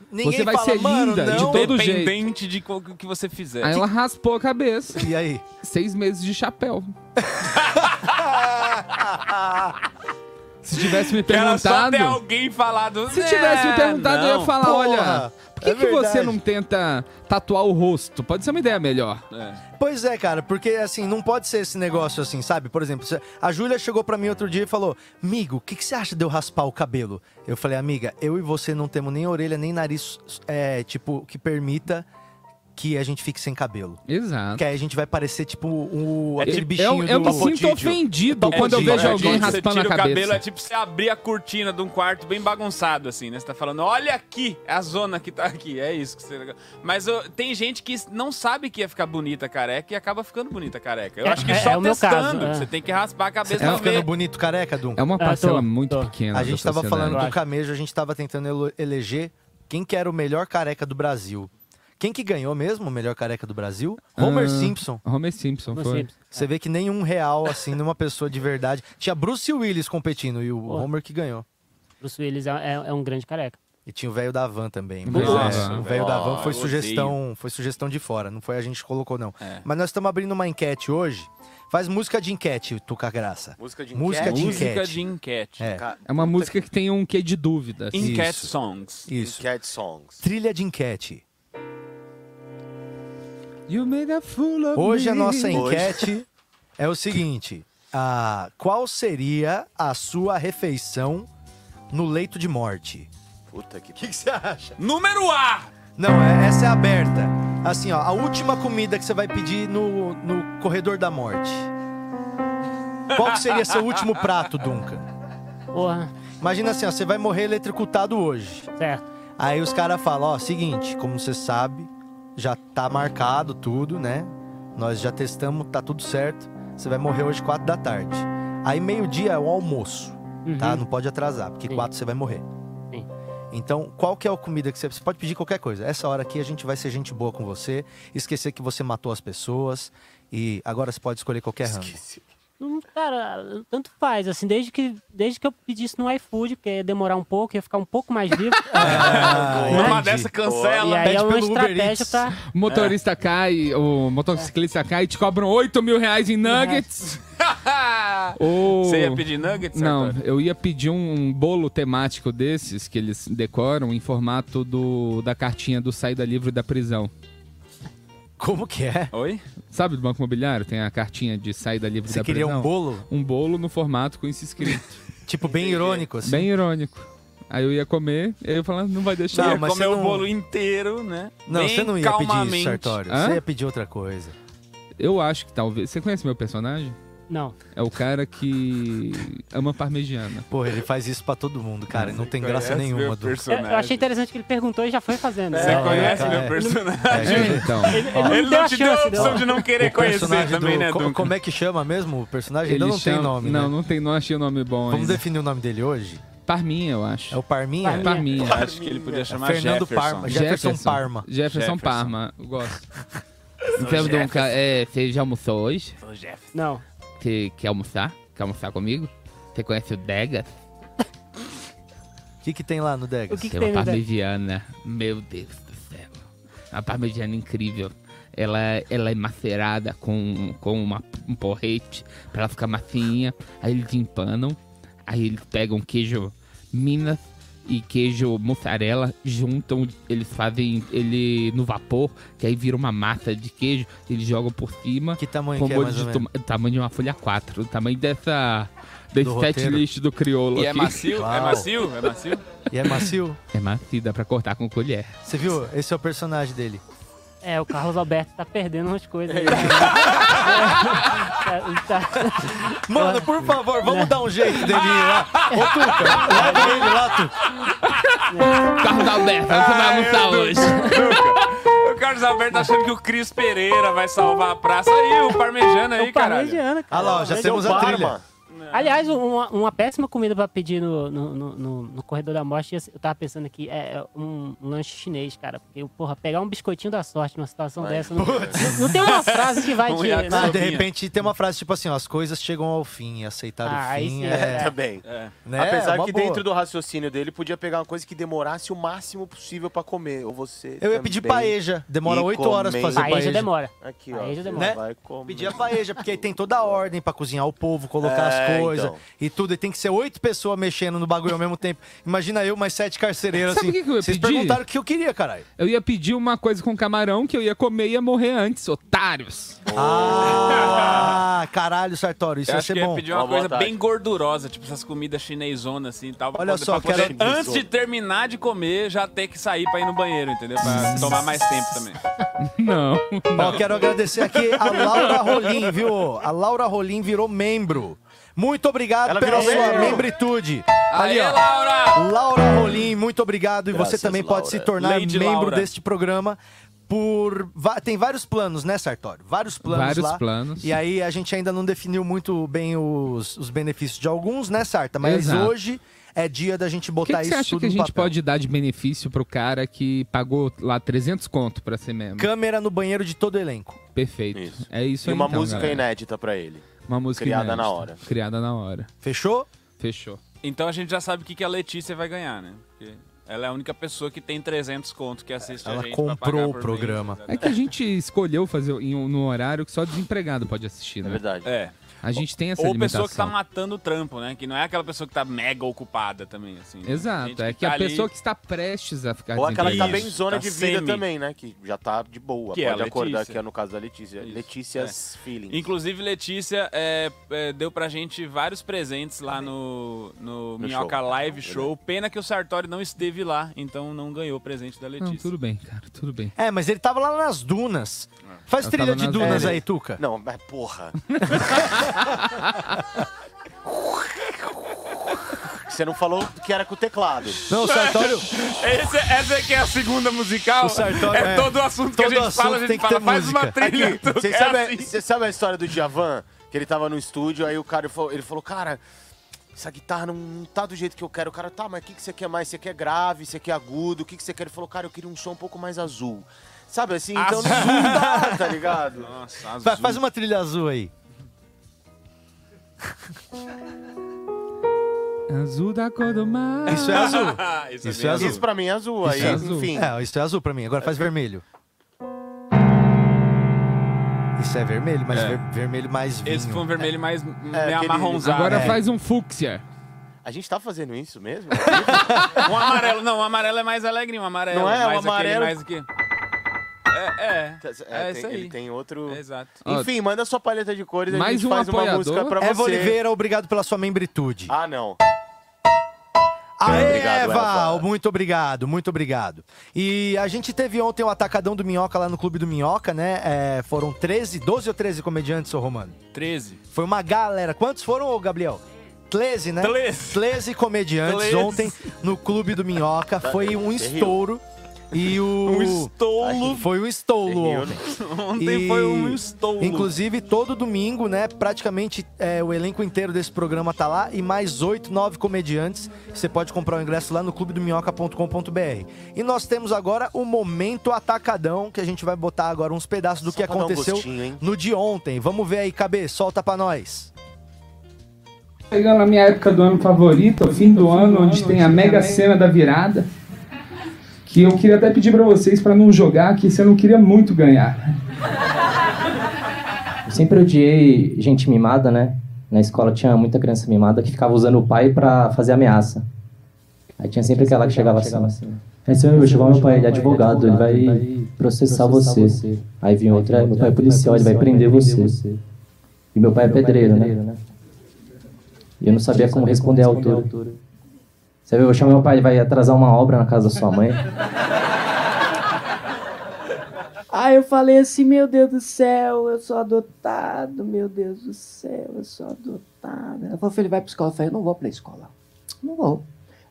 Ninguém Você vai fala, ser "Mano, linda de não." todo jeito. Independente de qual que você fizer. Aí ela raspou a cabeça. E aí? Seis meses de chapéu. Se tivesse me Que era só perguntado. ter alguém falado. Se tivesse me "É, perguntado, eu ia não." falar, Porra, olha, por que, é que você não tenta tatuar o rosto? Pode ser uma ideia melhor. É. Pois é, cara, porque assim, não pode ser esse negócio assim, sabe? Por exemplo, a Júlia chegou pra mim outro dia e falou: Amigo, o que, que você acha de eu raspar o cabelo? Eu falei, amiga, eu e você não temos nem orelha, nem nariz, é, tipo, que permita que a gente fique sem cabelo. Exato. Que aí a gente vai parecer, tipo, o, É aquele tipo- bichinho Eu, eu do... me sinto ofendido É quando eu tipo- vejo é, alguém quando raspando você a tira o cabeça. cabelo, é tipo você abrir a cortina de um quarto bem bagunçado, assim, né? Você tá falando, olha aqui, é a zona que tá aqui. É isso que você. Mas eu- tem gente que não sabe que ia ficar bonita careca e acaba ficando bonita careca. Eu É- acho que é- só é o meu caso, testando. é. Você tem que raspar a cabeça Você tá ficando ver. bonito careca, Dum? É uma Ah, parcela tô, muito tô. pequena. A gente tava falando do camejo, a gente tava tentando eleger quem que era o melhor careca do Brasil. Quem que ganhou mesmo o melhor careca do Brasil? Homer Ah, Simpson. Homer Simpson Como foi. assim? Você vê que nenhum real, assim, numa pessoa de verdade. Tinha Bruce Willis competindo e o Pô. Homer que ganhou. Bruce Willis é, é- é um grande careca. E tinha o velho da van também. O mas, velho da é, o velho da van foi sugestão, foi sugestão de fora, não foi a gente que colocou não. É. Mas nós estamos abrindo uma enquete hoje. Faz música de enquete, Tuca Graça. Música de Música enquete? de Música enquete. de enquete. É. É uma música que tem um quê de dúvida. assim. Enquete Isso. songs. Isso. Enquete songs. Trilha de enquete. Hoje a me. nossa Hoje. enquete é o seguinte: ah, qual seria a sua refeição no leito de morte? Puta que O que que você acha? Número A! Não, é- essa é aberta. Assim, ó, a última comida que você vai pedir no, no corredor da morte. Qual que seria seu último prato, Duncan? Porra, Imagina assim, ó, você vai morrer eletrocutado hoje. certo. Aí os caras falam, ó, seguinte, como você sabe, já tá marcado tudo, né? Nós já testamos, tá tudo certo. Você vai morrer hoje quatro da tarde. Aí meio-dia é o almoço, tá? Não pode atrasar, porque Sim. quatro você vai morrer. Sim. Então, qual que é a comida que você... Você pode pedir qualquer coisa. Essa hora aqui a gente vai ser gente boa com você, esquecer que você matou as pessoas e agora você pode escolher qualquer ramo. Não, cara, tanto faz, assim, desde que, desde que eu pedisse no iFood, porque ia demorar um pouco, ia ficar um pouco mais vivo. Ah, Uma entendi. dessa e cancela. aí pede é uma pelo Uber estratégia Eats. pra. O motorista cai, o motociclista cai e te cobram 8 mil reais em nuggets. Ou- Você ia pedir nuggets? Não, Sartori? eu ia pedir um bolo temático desses que eles decoram em formato do, da cartinha do saída livre da prisão. Como que é? Oi? Sabe do Banco Imobiliário? Tem a cartinha de saída livre Você da queria prisão. um bolo? Um bolo no formato com isso escrito. Tipo, bem irônico, assim. Bem irônico. Aí eu ia comer, aí eu falava, não vai deixar. Não, ia mas comer você o não- bolo inteiro, né? Não, Bem você não ia pedir. Sartório. Hã? Você ia pedir outra coisa. Eu acho que talvez. Você conhece meu personagem? Não. É o cara que ama parmegiana. Porra, ele faz isso pra todo mundo, cara. Não tem graça nenhuma, Du. Eu, personagem. eu achei interessante que ele perguntou e já foi fazendo. Você Não, conhece é, meu é. personagem? É, Então, Ele, ele não Ele deu não a te deu a opção não. de não querer conhecer também, do- né, co- Duncan? Como é que chama mesmo o personagem? ele Ainda não tem chama- nome, Não, né? não tem, não achei o nome bom Vamos ainda. definir o nome dele hoje? Parminha, eu acho. É o Parminha? Parminha. Parminha. Acho que ele podia chamar Fernando Jefferson. Parma. Jefferson Parma. Jefferson, Jefferson. Parma, eu gosto. Então, Duncan, é, você já almoçou hoje? Não. Você quer almoçar? Quer almoçar comigo? Você conhece o Degas? O que, que tem lá no Degas? O que, que Tem tem uma parmegiana. Meu Deus do céu. Uma parmegiana incrível. Ela, ela é macerada com, com uma, um porrete pra ela ficar macinha. Aí eles empanam. Aí eles pegam queijo Minas e queijo mussarela, juntam, eles fazem ele no vapor, que aí vira uma massa de queijo, eles jogam por cima. Que tamanho com que é, mais de ou tamanho de uma folha 4, o tamanho dessa desse Do set list do crioulo E é aqui. macio? É Uau. macio? É macio? E é macio? É macio, dá pra cortar com colher. Você viu? Esse é o personagem dele. É, o Carlos Alberto tá perdendo umas coisas aí. É, ele tá- Mano, por favor, vamos dar um jeito dele ir lá. Ô, Tuca, leva ele lá, Tuca. Carlos Alberto, você vai almoçar hoje. O Carlos Alberto tá achando que o Cris Pereira vai salvar a praça. Aí, o parmejano aí, o caralho. parmegiana, cara. Ah lá, já temos a trilha. Aliás, uma, uma péssima comida pra pedir no, no, no, no- corredor da morte, eu tava pensando aqui, é um, um lanche chinês, cara. Porque, porra, pegar um biscoitinho da sorte numa situação dessa. Não, não- tem uma frase que vai Um te. Ah, né? de repente tem uma frase tipo assim, ó, as coisas chegam ao fim, aceitar Ah, o fim sim. é... Também. É. né, Apesar uma que boa. dentro do raciocínio dele podia pegar uma coisa que demorasse o máximo possível pra comer. Ou você. Eu ia pedir paeja, demora oito horas pra fazer Paeja paeja. demora. Aqui, ó. Paeja demora. Vai comer. Pedir a paeja, porque aí tem toda a ordem pra cozinhar o povo, colocar É, as coisas então. e tudo. E tem que ser oito pessoas mexendo no bagulho ao mesmo tempo. Imagina eu, mais sete carcereiros Sabe assim. que que eu ia Vocês pedir? perguntaram o que eu queria, caralho. Eu ia pedir uma coisa com camarão que eu ia comer e ia morrer antes, otários. Ah, caralho, Sartório, isso Eu ia acho que ser eu ia pedir uma Boa coisa bem gordurosa, tipo essas comidas chinesonas assim e tal. pra Olha poder- só, pra poder, quero- antes de terminar de comer, já ter que sair pra ir no banheiro, entendeu? Pra tomar mais tempo também. Não. Ó, quero agradecer aqui a Laura Rolim, viu? A Laura Rolim virou membro. Muito obrigado Ela pela virou sua membro. membritude. Ali, Aê, ó. Laura! Laura Rolim, muito obrigado. E você Graças, também pode se Laura. tornar Lady membro Laura. deste programa por. Tem vários planos, né, Sartório? Vários planos Vários lá. planos. E aí a gente ainda não definiu muito bem os, os benefícios de alguns, né, Sarta? Mas Exato. hoje é dia da gente que, botar que você isso acha tudo que a gente papel. pode dar de benefício pro cara que pagou lá 300 conto pra ser membro? Câmera no banheiro de todo o elenco. Perfeito. Isso. É isso E aí, uma então, música galera. inédita pra ele. Uma música criada inédita. na hora. Criada na hora. Fechou? Fechou. Então a gente já sabe o que que a Letícia vai ganhar, né? Porque Ela é a única pessoa que tem 300 conto que assiste a Ela gente pra pagar comprou o programa. mês, É que a gente escolheu fazer em um, no horário que só desempregado pode assistir, né? É verdade. É. A gente tem essa Ou limitação. pessoa que tá matando o trampo, né? Que não é aquela pessoa que tá mega ocupada também, assim. né? Exato, é que a tá ali- pessoa que está prestes a ficar Ou aquela que tá bem em zona Tá de vida semi. também, né? Que já tá de boa. Que é a Pode acordar, Letícia. que é no caso da Letícia. Letícia's Feelings. Inclusive, Letícia é, é, deu pra gente vários presentes lá no, no, No Minhoca show. Live Show. Pena que o Sartori não esteve lá, então não ganhou o presente da Letícia. Não, tudo bem, cara, tudo bem. É, mas ele tava lá nas dunas. Faz Eu trilha de nas dunas aí, Tuca. Não, mas porra. Você não falou que era com o teclado. Não, o Sartório... Esse, essa aqui é a segunda musical. O Sartório- é, é. todo o assunto que Todo a gente fala, a tem gente que fala, ter faz uma música. trilha. Aqui, Tuca, Você é sabe, assim. sabe a história do Djavan? Que ele tava no estúdio, aí o cara falou, ele falou, cara, essa guitarra não, não tá do jeito que eu quero. O cara, tá, mas o que, que você quer mais? Você quer grave, você quer agudo? O que, que você quer? Ele falou, cara, eu queria um som um pouco mais azul. Sabe assim? Então Azul. não dá, tá ligado? Nossa, azul. Fa- Faz uma trilha azul aí. Azul da cor do mar. Isso é azul. Isso é Isso bem é azul. Isso pra mim é azul. Isso aí, é azul. enfim. É, isso é azul pra mim. Agora faz vermelho. Isso é vermelho, mas É. ver- vermelho mais vinho. Esse foi um vermelho mais aquele- amarronzado. Agora É. faz um fúcsia. A gente tá fazendo isso mesmo? Um amarelo, não, o amarelo é mais alegrinho, o amarelo. Não é? O mais aquele amarelo- mais aqui. É, é. É, tem, isso aí. Ele tem outro... Exato. Enfim, manda sua paleta de cores e a mais gente um faz uma apoiador. música pra Eva você. Oliveira, obrigado pela sua membritude. Ah, não. Aê, Obrigado, Eva! Eva. Muito obrigado, muito obrigado. E a gente teve ontem o Atacadão do Minhoca lá no Clube do Minhoca, né? É, foram 13, 12 ou 13 comediantes, ô Romano? 13. Foi uma galera. Quantos foram, ô Gabriel? 13, né? 13. 13 comediantes 13. ontem no Clube do Minhoca. Foi um estouro. E o. Um estolo. Foi um estolo Você riu, ontem. Ontem E, foi um estolo. Inclusive, todo domingo, né? Praticamente é, o elenco inteiro desse programa tá lá e mais oito, nove comediantes. Você pode comprar o ingresso lá no clubedominhoca.com.br. E nós temos agora o Momento Atacadão, que a gente vai botar agora uns pedaços do Só que dar um aconteceu gostinho, no de ontem. Vamos ver aí, Cabe, solta pra nós. Chegando na minha época do ano favorita, o fim do ano, onde tem a mega cena da virada, que eu queria até pedir pra vocês pra não jogar, que eu não queria muito ganhar. Eu sempre odiei gente mimada, né? Na escola tinha muita criança mimada que ficava usando o pai pra fazer ameaça. Aí tinha sempre aquela que chegava assim. Aí você vai chamar meu pai, ele é advogado, ele vai processar você. Aí vinha outra, meu pai é policial, ele vai prender você. E meu pai é pedreiro, né? E eu não sabia como responder à altura. Você viu, eu chamar meu pai, ele vai atrasar uma obra na casa da sua mãe. Aí eu falei assim, meu Deus do céu, eu sou adotado, meu Deus do céu, eu sou adotado. Ela falou, filho, vai pra escola. Eu falei, eu não vou pra escola. Não vou.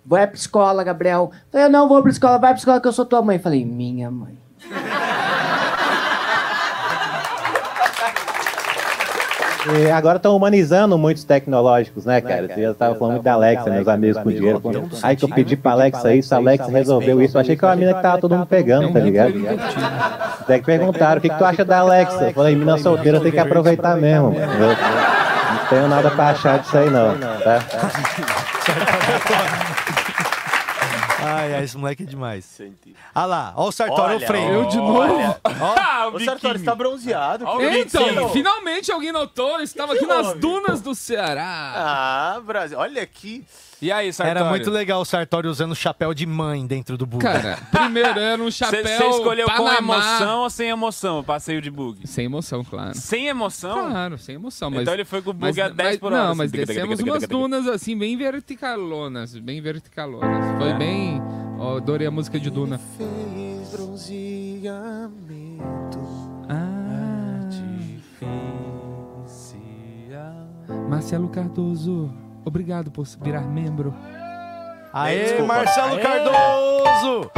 Vai pra escola, Gabriel. Eu falei, eu não vou pra escola, vai pra escola que eu sou tua mãe. Eu falei, minha mãe. E agora estão humanizando muitos tecnológicos, né, cara? Eu tava falando muito da Alexa, meus amigos com dinheiro. Aí que eu pedi pra Alexa isso, a Alexa resolveu isso. Achei que era uma mina que tava todo mundo pegando, tá ligado? Até que perguntaram, o que, que tu acha da Alexa? Eu falei, mina solteira tem que aproveitar mesmo. não tenho nada pra achar disso aí, não, tá? Ai, ai, esse moleque é demais. Ah lá, ó o Sartório Olha, Freire. Eu de novo? Ah, Ô, Sartori, você tá bronzeado. Então, finalmente alguém notou, eu estava aqui nas dunas do Ceará. Ah, Brasil. Olha aqui. E aí, Sartori? Era muito legal o Sartório usando chapéu de mãe dentro do bug. Cara, primeiro era um chapéu Você escolheu com Panamá. emoção ou sem emoção o passeio de bug? Sem emoção, claro. Sem emoção? Claro, sem emoção. Mas, Então ele foi com o bug mas, a 10 mas- por hora. Não, assim, mas tica, descemos umas dunas assim, bem verticalonas. Bem verticalonas. Foi É? bem. Ó, adorei a música de Duna. Fez bronzeamento. Marcelo Cardoso, obrigado por virar membro. Aê, Desculpa. Marcelo Aê. Cardoso!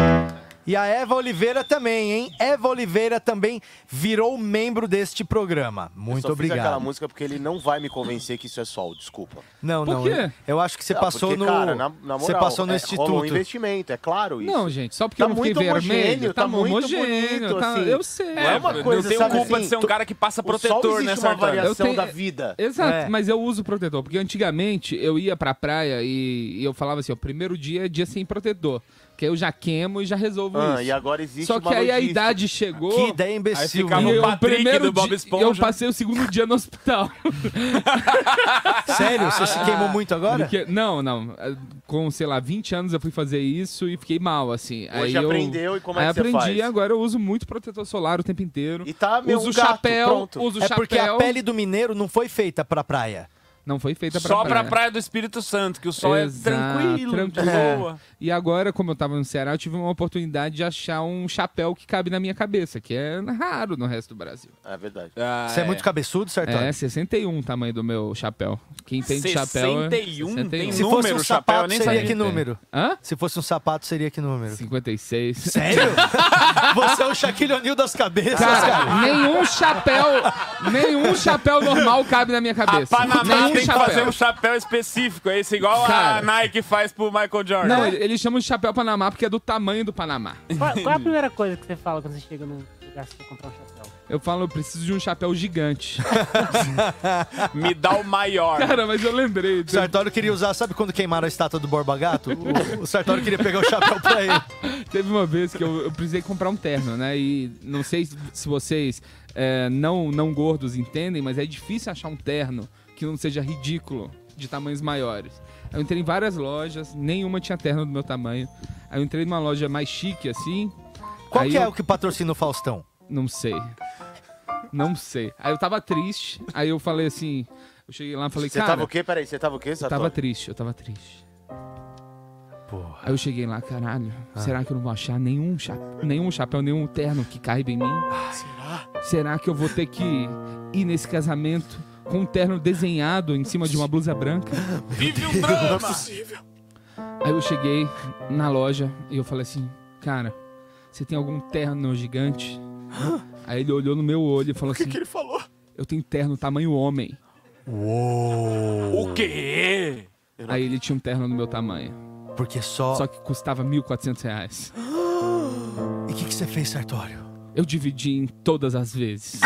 E a Eva Oliveira também, hein? Eva Oliveira também virou membro deste programa. Muito eu só obrigado. Fiz aquela música porque ele não vai me convencer que isso é sol, desculpa. Não, Por não. quê? Eu, eu acho que você Ah, passou porque, no. Cara, na, na você moral, passou no é, instituto. Rolou um investimento, é claro isso. Não, gente, só porque Tá eu não fiquei muito vermelho. tá tá muito homogêneo. bonito, tá- assim. Eu sei. Não é uma eu coisa, não tenho sabe, culpa assim, de ser um cara que passa protetor, né, uma variação Eu tenho- da vida. Exato, É. mas eu uso protetor, porque antigamente eu ia pra praia e, e eu falava assim, o primeiro dia é dia sem protetor. Que eu já queimo e já resolvo Ah, isso. e agora existe Só uma que aí a idade chegou. Que ideia imbecil, Aí ficava o eu, Patrick primeiro do Bob Esponja. Eu passei o segundo dia no hospital. Sério? Você se queimou muito agora? Porque- não, não. Com, sei lá, 20 anos eu fui fazer isso e fiquei mal, assim. Hoje aí eu- aprendeu e como é aí que você aprendi, faz? agora eu uso muito protetor solar o tempo inteiro. E tá, meu, uso um gato, chapéu, pronto. uso é chapéu. porque a pele do mineiro não foi feita pra praia. Não foi feita pra Só praia. pra Praia do Espírito Santo, que o sol Exato, é tranquilo, tranquilo. de boa. E agora, como eu tava no Ceará, eu tive uma oportunidade de achar um chapéu que cabe na minha cabeça, que é raro no resto do Brasil. É verdade. Você é muito cabeçudo, Sartori? É, 61 o tamanho do meu chapéu. Quem tem de chapéu é 61? Tem Se número fosse um o chapéu, sapato, nem seria sabia. que número? Hã? Se fosse um sapato, seria que número? 56. Sério? Você é o Shaquille O'Neal das cabeças, Cara, cara. nenhum chapéu, nenhum chapéu normal cabe na minha cabeça. A Panamá nenhum tem que fazer um chapéu específico, é esse igual Cara. a Nike faz pro Michael Jordan. Não, ele- eles chamam de chapéu Panamá porque é do tamanho do Panamá. Qual, qual é a primeira coisa que você fala quando você chega num lugar quer comprar um chapéu? Eu falo, eu preciso de um chapéu gigante. Me dá o maior. Cara, mas eu lembrei. O Sartório queria usar, sabe quando queimaram a estátua do Borba Gato? O, o Sartório queria pegar o chapéu pra ele. Teve uma vez que eu, eu precisei comprar um terno, né? E não sei se vocês é, não, não gordos entendem, mas é difícil achar um terno que não seja ridículo, de tamanhos maiores. Eu entrei em várias lojas, nenhuma tinha terno do meu tamanho. Aí eu entrei numa loja mais chique, assim. Qual que é eu- o que patrocina o Faustão? Não sei. Não sei. Aí eu tava triste, aí eu falei assim... Eu cheguei lá e falei, Você cara... tava o quê? Peraí, você tava o quê, Eu Sartori? tava triste, eu tava triste. Porra. Aí eu cheguei lá, caralho, Ah. será que eu não vou achar nenhum, cha nenhum chapéu, nenhum terno que caiba em mim? será? Será que eu vou ter que ir nesse casamento com um terno desenhado em cima de uma blusa branca? Vive um drama! Aí eu cheguei na loja e eu falei assim, cara, você tem algum terno gigante? Aí ele olhou no meu olho e falou assim, ele falou? eu tenho terno tamanho homem. O quê? Aí ele tinha um terno no meu tamanho. Porque só... Só que custava 1.400 reais. E o que, que você fez, Sartório? Eu dividi em todas as vezes.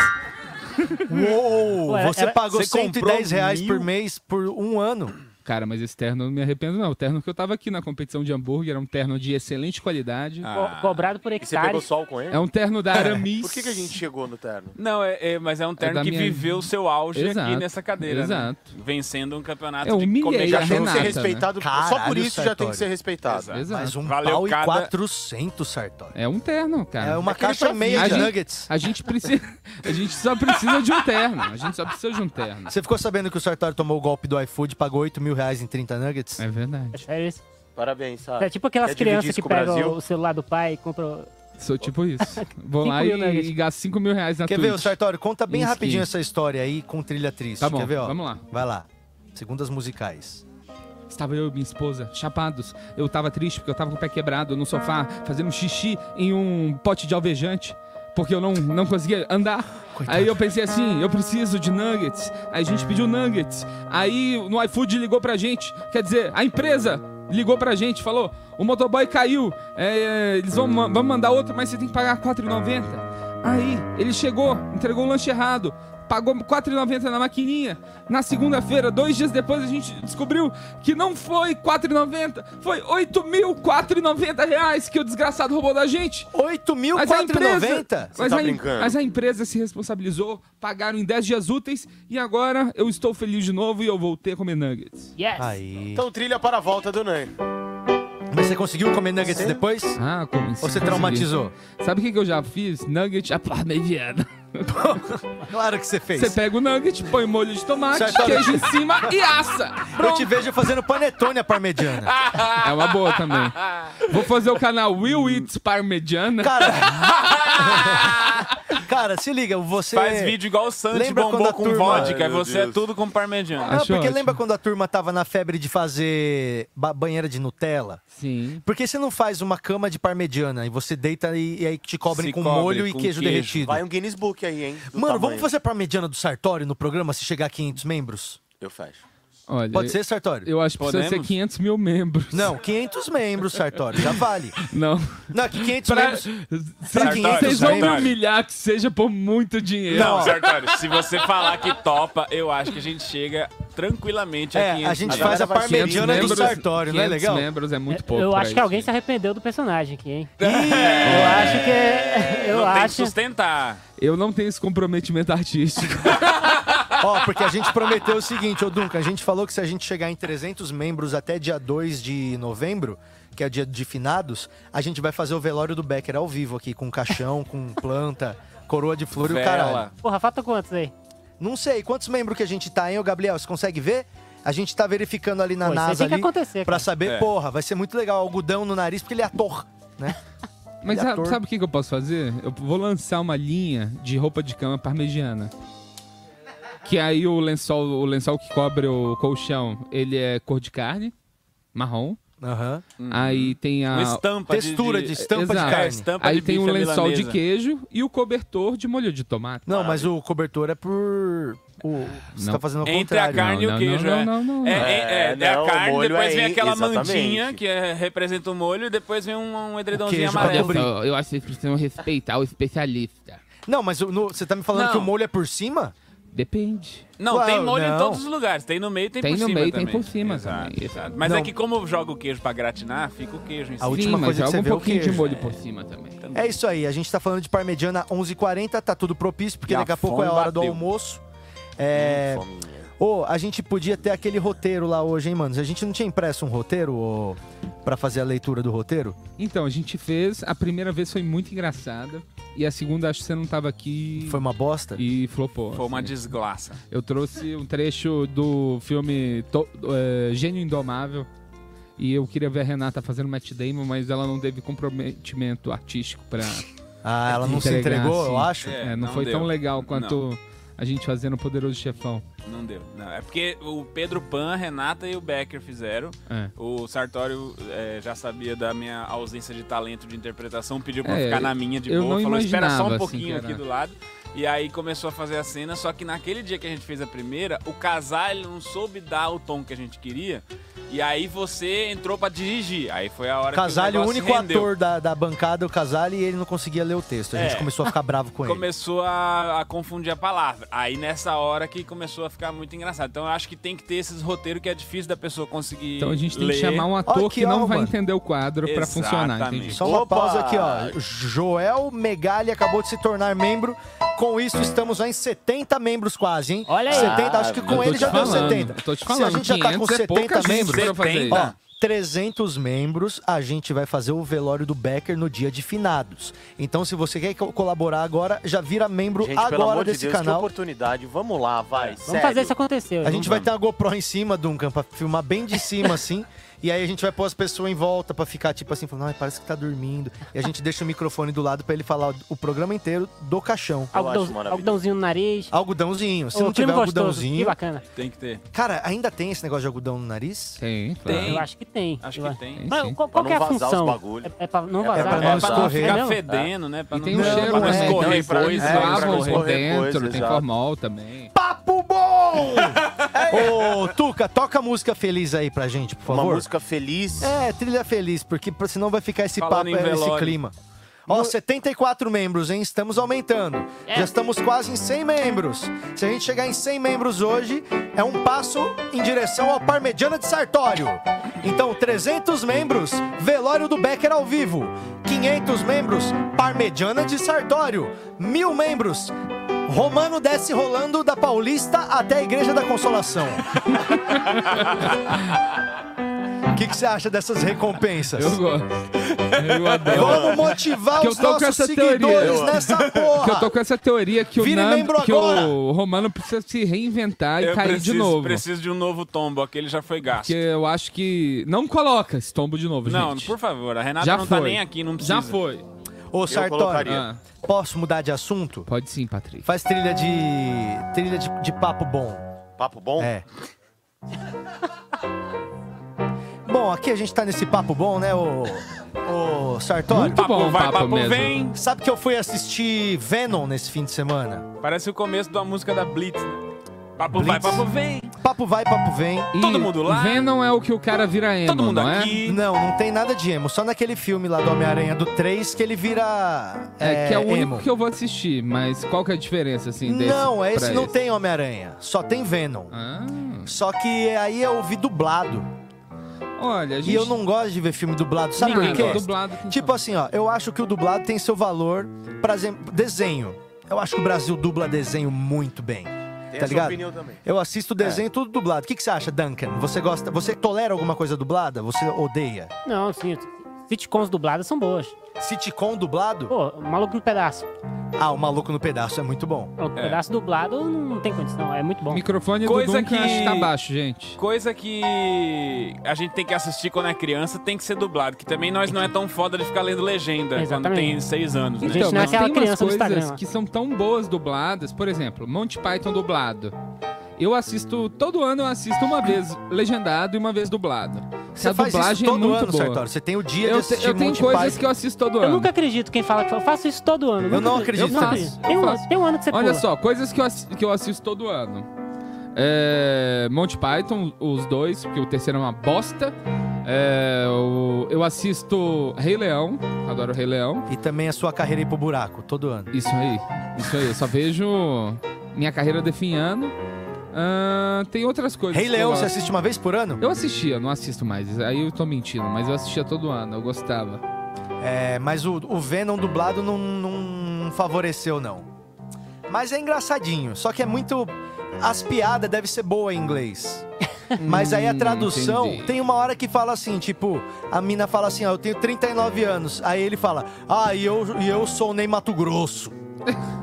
Uou! Ué, você era- pagou você 110 comprou reais mil? por mês por um ano. Cara, mas esse terno eu não me arrependo, não. O terno que eu tava aqui na competição de hambúrguer era um terno de excelente qualidade. Ah. Co- cobrado por E você pegou sol com ele? É um terno da Aramis. Por que, que a gente chegou no terno? Não, é, é- mas é um terno da que minha- viveu o seu auge aqui Exato, nessa cadeira, né? exato. Vencendo um campeonato Eu de comédia a Já tem que ser né? respeitado. Só Caralho, por isso já tem Sartori. que ser respeitado. Exato. Exato. Mas um Valeu pau cada- e 400, Sartório. É um terno, cara. É uma É caixa só meia de A gente- nuggets. A gente precisa. A gente só precisa de um terno. A gente só precisa de um terno. Você ficou sabendo que o Sartório tomou o golpe do iFood e pagou 8 mil reais em 30 nuggets? É É verdade. sério isso? Parabéns, sabe? É tipo aquelas crianças que o pegam Brasil? o celular do pai e compram. Sou tipo isso. Vou lá mil e, e gasto 5 mil reais na Quer Twitch. ver, o Sartório? Conta bem Em rapidinho essa história aí com trilha triste. Tá bom, Quer ver, ó? vamos lá. Vai lá. Segundas musicais. Estava eu e minha esposa, chapados. Eu tava triste porque eu tava com o pé quebrado no sofá, fazendo xixi em um pote de alvejante, porque eu não, não conseguia andar. Aí eu pensei assim, eu preciso de nuggets. Aí a gente pediu nuggets. Aí no iFood ligou pra gente. Quer dizer, a empresa ligou pra gente, falou: o motoboy caiu, é, eles vão, vão mandar outro, mas você tem que pagar R$4,90. Aí ele chegou, entregou o lanche errado. Pagou R$4,90 na maquininha. Na segunda-feira, dois dias depois, a gente descobriu que não foi R$4,90, foi 8.490 reais que o desgraçado roubou da gente. 8.490? Você Mas, tá brincando? mas a empresa se responsabilizou, pagaram em 10 dias úteis e agora eu estou feliz de novo e eu voltei a comer nuggets. Yes! Aí. Então trilha para a volta do Ney. Mas você conseguiu comer nuggets depois? Ah, como Ou você traumatizou? Sabe o que, que eu já fiz? Nugget à parmegiana. Claro que você fez. Você pega o nugget, põe molho de tomate, Certo. queijo em cima e assa. Eu Pronto. te vejo fazendo panetone à parmegiana. É uma boa também. Vou fazer o canal Will Eats Parmegiana. Cara, cara, se liga, você... Faz vídeo igual o Santi bombou a com turma- vodka, Ai, e você é Deus. tudo com parmegiana. Ah, porque ótimo. lembra quando a turma tava na febre de fazer ba- banheira de Nutella? Sim. Por que você não faz uma cama de parmegiana e você deita e, e aí te cobrem Se com cobre molho e com queijo, queijo. derretido? Vai um Guinness Book aí, hein? Mano, tamanho. vamos fazer parmegiana do Sartório no programa se chegar a 500 membros? Eu fecho. Olha, Pode ser, Sartório? Eu acho que precisa ser Podemos? 500 mil membros. Não, 500 membros, Sartório, já vale. Não. Não, que 500 Pra- membros... Pra Vocês 500 vocês vão me humilhar que seja por muito dinheiro. Não, Sartório, se você falar que topa, eu acho que a gente chega tranquilamente É, a 500 a gente faz a parmegiana do membros- Sartório, não é 500 legal? membros é muito pouco. Eu acho que alguém se arrependeu do personagem aqui, hein? É. Eu acho que. é- Eu Não tem que acho. sustentar. Eu não tenho esse comprometimento artístico. Ó, porque a gente prometeu o seguinte, ô Duncan, a gente falou que se a gente chegar em 300 membros até dia 2 de novembro, que é dia de finados, a gente vai fazer o velório do Becker ao vivo aqui, com caixão, com planta, coroa de flor e o caralho. Porra, falta quantos aí? Não sei, quantos membros que a gente tá, hein, ô Gabriel? Você consegue ver? A gente tá verificando ali na Pô, NASA tem que ali cara. saber, É. porra, vai ser muito legal, algodão no nariz, porque ele é ator, né? Mas é sabe, ator. sabe o que, que eu posso fazer? Eu vou lançar uma linha de roupa de cama parmegiana. Que aí o lençol, o lençol que cobre o colchão, ele é cor de carne, marrom. Aham. Aí tem a Uma estampa de- Textura de estampa de Exato. carne. É, estampa Aí de tem bife à lençol de milanesa. queijo e o cobertor de molho de tomate. Não, mas o cobertor é por... O... Você Não. tá fazendo ao Entre a contrário. carne e o queijo, não, é. não, não, É, não. é, é, É, é não, a o carne, molho depois é vem aí, aquela exatamente. mantinha que é- representa o molho, e depois vem um, um edredomzinho queijo pra amarelo. cobrir. Eu acho que vocês precisam respeitar o especialista. Não, mas o- no- você tá me falando Não. que o molho é por cima? Depende. Não, Ué, tem molho não. em todos os lugares. Tem no meio, tem, Tem por no cima meio, também. tem por cima Exato, também. exato. Mas Não. é que como joga o queijo pra gratinar, fica o queijo em cima. A última Sim, coisa que você joga vê um é o pouquinho de queijo. molho por cima também. É isso aí, a gente tá falando de parmegiana 11h40, tá tudo propício, porque E daqui a pouco é a hora do bateu. almoço. É... Ô, a gente podia ter aquele roteiro lá hoje, hein, mano? A gente não tinha impresso um roteiro ô, pra fazer a leitura do roteiro? Então, a gente fez. A primeira vez foi muito engraçada. E a segunda, acho que você não tava aqui. Foi uma bosta? E flopou. Foi uma assim. desgraça. Eu trouxe um trecho do filme To- é, Gênio Indomável. E eu queria ver a Renata fazendo Matt Damon, mas ela não teve comprometimento artístico pra. Ah, ela não se entregou, eu assim. acho? É, É, não, não foi deu. tão legal quanto a gente fazendo o Poderoso Chefão. Não deu. Não, é porque o Pedro Pan, a Renata e o Becker fizeram. É. O Sartório é, já sabia da minha ausência de talento de interpretação, pediu pra É, ficar na minha de boa, falou, espera só um assim, pouquinho que aqui do lado. E aí começou a fazer a cena, só que naquele dia que a gente fez a primeira, o casal não soube dar o tom que a gente queria. E aí você entrou pra dirigir. Aí foi a hora Casale, que o o único rendeu. ator da, da bancada, o Casale, e ele não conseguia ler o texto. A gente É. começou a ficar bravo com ele. Começou a, a confundir a palavra. Aí nessa hora que começou a ficar muito engraçado. Então eu acho que tem que ter esses roteiros que é difícil da pessoa conseguir. Então a gente tem ler. que chamar um ator aqui, que não ó, vai mano. entender o quadro pra funcionar, Exatamente. entendi? Só uma Opa! pausa aqui, ó. Joel Megali acabou de se tornar membro. Com isso, estamos já em 70 membros quase, hein? Olha aí. 70, acho que Eu com ele já deu falando, 70. eu tô te Se a falando, gente já tá com 500 é 70 pouca gente membros, pra fazer isso. ó, 300 membros, a gente vai fazer o velório do Becker no dia de finados. Então, se você quer co- colaborar agora, já vira membro Gente, pelo agora de desse Deus, que canal. oportunidade. Vamos lá, vai. Vamos fazer isso acontecer. A gente vai ter uma GoPro em cima, Duncan, pra filmar bem de cima, assim. E aí a gente vai pôr as pessoas em volta pra ficar, tipo assim, falando, ai, parece que tá dormindo. E a gente deixa o microfone do lado pra ele falar o- programa inteiro do caixão. Algodão- algodãozinho no nariz. Algodãozinho. Se Ô, não tiver gostoso, algodãozinho. Que bacana. Tem que ter. Cara, ainda tem esse negócio de algodão no nariz? Tem, Tem. Eu acho que tem. Acho que tem. Mas sim. qual, que é não a vazar os função? bagulho. É, é pra não É vazar? pra não É pra não escorrer. ficar fedendo, né? Pra E não, tem um Não, cheiro, pra não é, né? escorrer coisa. é, né? pra Lavam por escorrer dentro, tem formol também. Papo bom! Ô, Tuca, toca a música feliz aí pra gente, por Uma favor. Música feliz. É, trilha feliz, porque senão vai ficar esse Falando papo, é, esse clima. Ó, 74 membros, hein? Estamos aumentando. Já estamos quase em 100 membros. Se a gente chegar em 100 membros hoje, é um passo em direção ao Parmegiana de Sartório. Então, 300 membros, velório do Becker ao vivo. 500 membros, Parmegiana de Sartório. Mil membros, Romano desce rolando da Paulista até a Igreja da Consolação. O que que você acha dessas recompensas? Eu gosto. Eu adoro. Vamos motivar Que os nossos seguidores teoria. nessa porra. Que eu tô com essa teoria que o, Nando, que o Romano precisa se reinventar e Eu cair preciso, de novo. preciso de um novo tombo, aquele já foi gasto. Porque eu acho que. Não coloca esse tombo de novo, Não, gente. por favor, a Renata Já não foi. tá nem aqui, não precisa. Já foi. Ô, Sartori. Ah, posso mudar de assunto? pode sim, Patrick. Faz trilha de. trilha de, de papo bom. Papo bom? É. Bom, aqui a gente tá nesse papo bom, né, ô. Ô, Sartori? Muito bom o vai, papo, papo mesmo. vem. Sabe que eu fui assistir Venom nesse fim de semana? Parece o começo da música da Blitz, né? Papo Blitz. vai, papo vem. Papo papo vai, papo vem. E Venom é o que o cara vira emo, não é? Não, não tem nada de emo. Só naquele filme lá do Homem-Aranha do 3 que ele vira. É, que é o único emo. que eu vou assistir, mas qual que é a diferença, assim, desse Não, esse pra não esse? tem Homem-Aranha. Só tem Venom. Ah. Só que aí eu ouvi dublado. Olha, a E gente... eu não gosto de ver filme dublado. Sabe Ninguém por quê? Dublado tipo assim, ó, eu acho que o dublado tem seu valor. Por exemplo, desenho. Eu acho que o Brasil dubla desenho muito bem. Tem tá ligado? opinião também. Eu assisto desenho tudo dublado. O que, que você acha, Duncan? Você gosta. Você tolera alguma coisa dublada? Você odeia? Não, sim. Sitcoms dubladas são boas. Sitcom dublado? Pô, Maluco no Pedaço. Ah, o Maluco no Pedaço é muito bom. O pedaço dublado não tem condição, é muito bom. Microfone Coisa do Duncan que- acho que tá baixo, gente. Coisa que a gente tem que assistir quando é criança tem que ser dublado, que também nós não é tão foda de ficar lendo legenda quando Exatamente. tem seis anos, né? Então, mas tem umas coisas que são tão boas dubladas. Por exemplo, Monty Python dublado. Eu assisto, todo ano eu assisto uma vez legendado e uma vez dublado. Você a faz isso dublagem todo é muito ano, boa. Sartori. Você tem o dia de eu, assistir eu tenho Monty coisas Python. que eu assisto todo Eu ano. nunca acredito quem fala que eu faço isso todo ano. Eu não acredito Eu que faço. Tem Eu um, tem um ano que você Olha pula. só, coisas que eu, assi- que eu assisto todo ano. É, Monty Python, os dois, porque o terceiro é uma bosta. É, o- eu assisto Rei Leão, adoro Rei Leão. E também a sua carreira ir pro buraco, todo ano. Isso aí, isso aí. Eu só vejo minha carreira definhando. Ah, tem outras coisas. Rei Leão, você assiste uma vez por ano? Eu assistia, não assisto mais. Aí eu tô mentindo, mas eu assistia todo ano, eu gostava. É, mas o, o Venom dublado não, não favoreceu, não. Mas é engraçadinho, só que é muito. As piadas devem ser boas em inglês. Mas aí a Hum, tradução, entendi. tem uma hora que fala assim, tipo, a mina fala assim, ó, eu tenho 39 anos. Aí ele fala, ah, e eu, e eu sou o Ney Mato Grosso.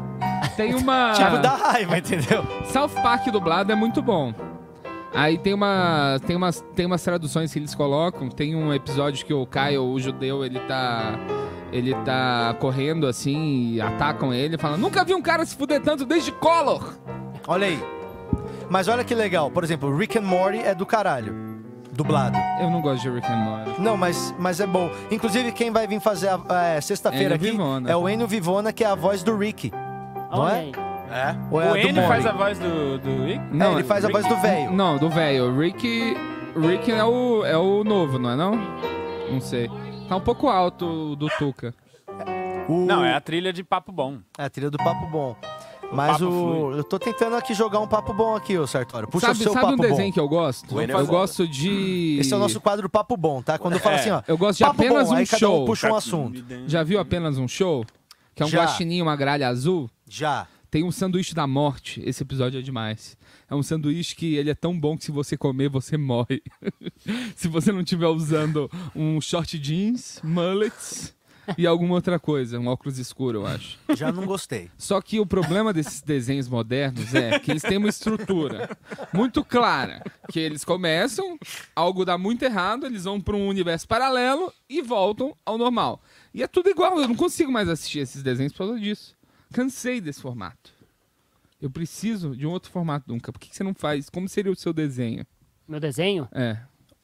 Tem uma. Tipo, dá raiva, entendeu? South Park dublado é muito bom. Aí tem uma tem umas tem umas traduções que eles colocam. Tem um episódio que o Kyle, o judeu, ele tá ele tá correndo assim e atacam ele, falam: "Nunca vi um cara se fuder tanto desde Collor". Olha aí. Mas olha que legal, por exemplo, Rick and Morty é do caralho. Dublado. Eu não gosto de Rick and Morty. Não, mas, mas é bom. Inclusive, quem vai vir fazer a, é, sexta-feira aqui Vivona. é o Enio Vivona, que é a voz do Rick. Não Olha é? aí. É? Ou é a o do Andy faz a voz do, do Rick? É, ele faz a voz do velho. Não, do velho. Rick Rick é o é o novo, não é não? Não sei. Tá um pouco alto o do Tuca. O- Não, é a trilha de Papo Bom. É a trilha do Papo Bom. Mas papo o. flui. Eu tô tentando aqui jogar um papo bom aqui, ô Sartório. Puxa sabe o seu sabe papo um desenho bom. que eu gosto? É Eu foda. gosto de Esse é o nosso quadro Papo Bom, tá? Quando eu falo É, assim, ó. Eu gosto de papo apenas bom, um aí cada um show. puxa um assunto. Já viu apenas um show? Que é um Já. guaxininho, uma gralha azul? Já. Tem um sanduíche da morte. Esse episódio é demais. É um sanduíche que ele é tão bom que se você comer, você morre. se você não estiver usando um short jeans, mullets e alguma outra coisa. Um óculos escuro, eu acho. Já não gostei. Só que o problema desses desenhos modernos é que eles têm uma estrutura muito clara. Que eles começam, algo dá muito errado, eles vão para um universo paralelo e voltam ao normal. E é tudo igual, eu não consigo mais assistir esses desenhos por causa disso. Cansei desse formato. Eu preciso de um outro formato, Dunca. Por que que você não faz? Como seria o seu desenho? Meu desenho? É.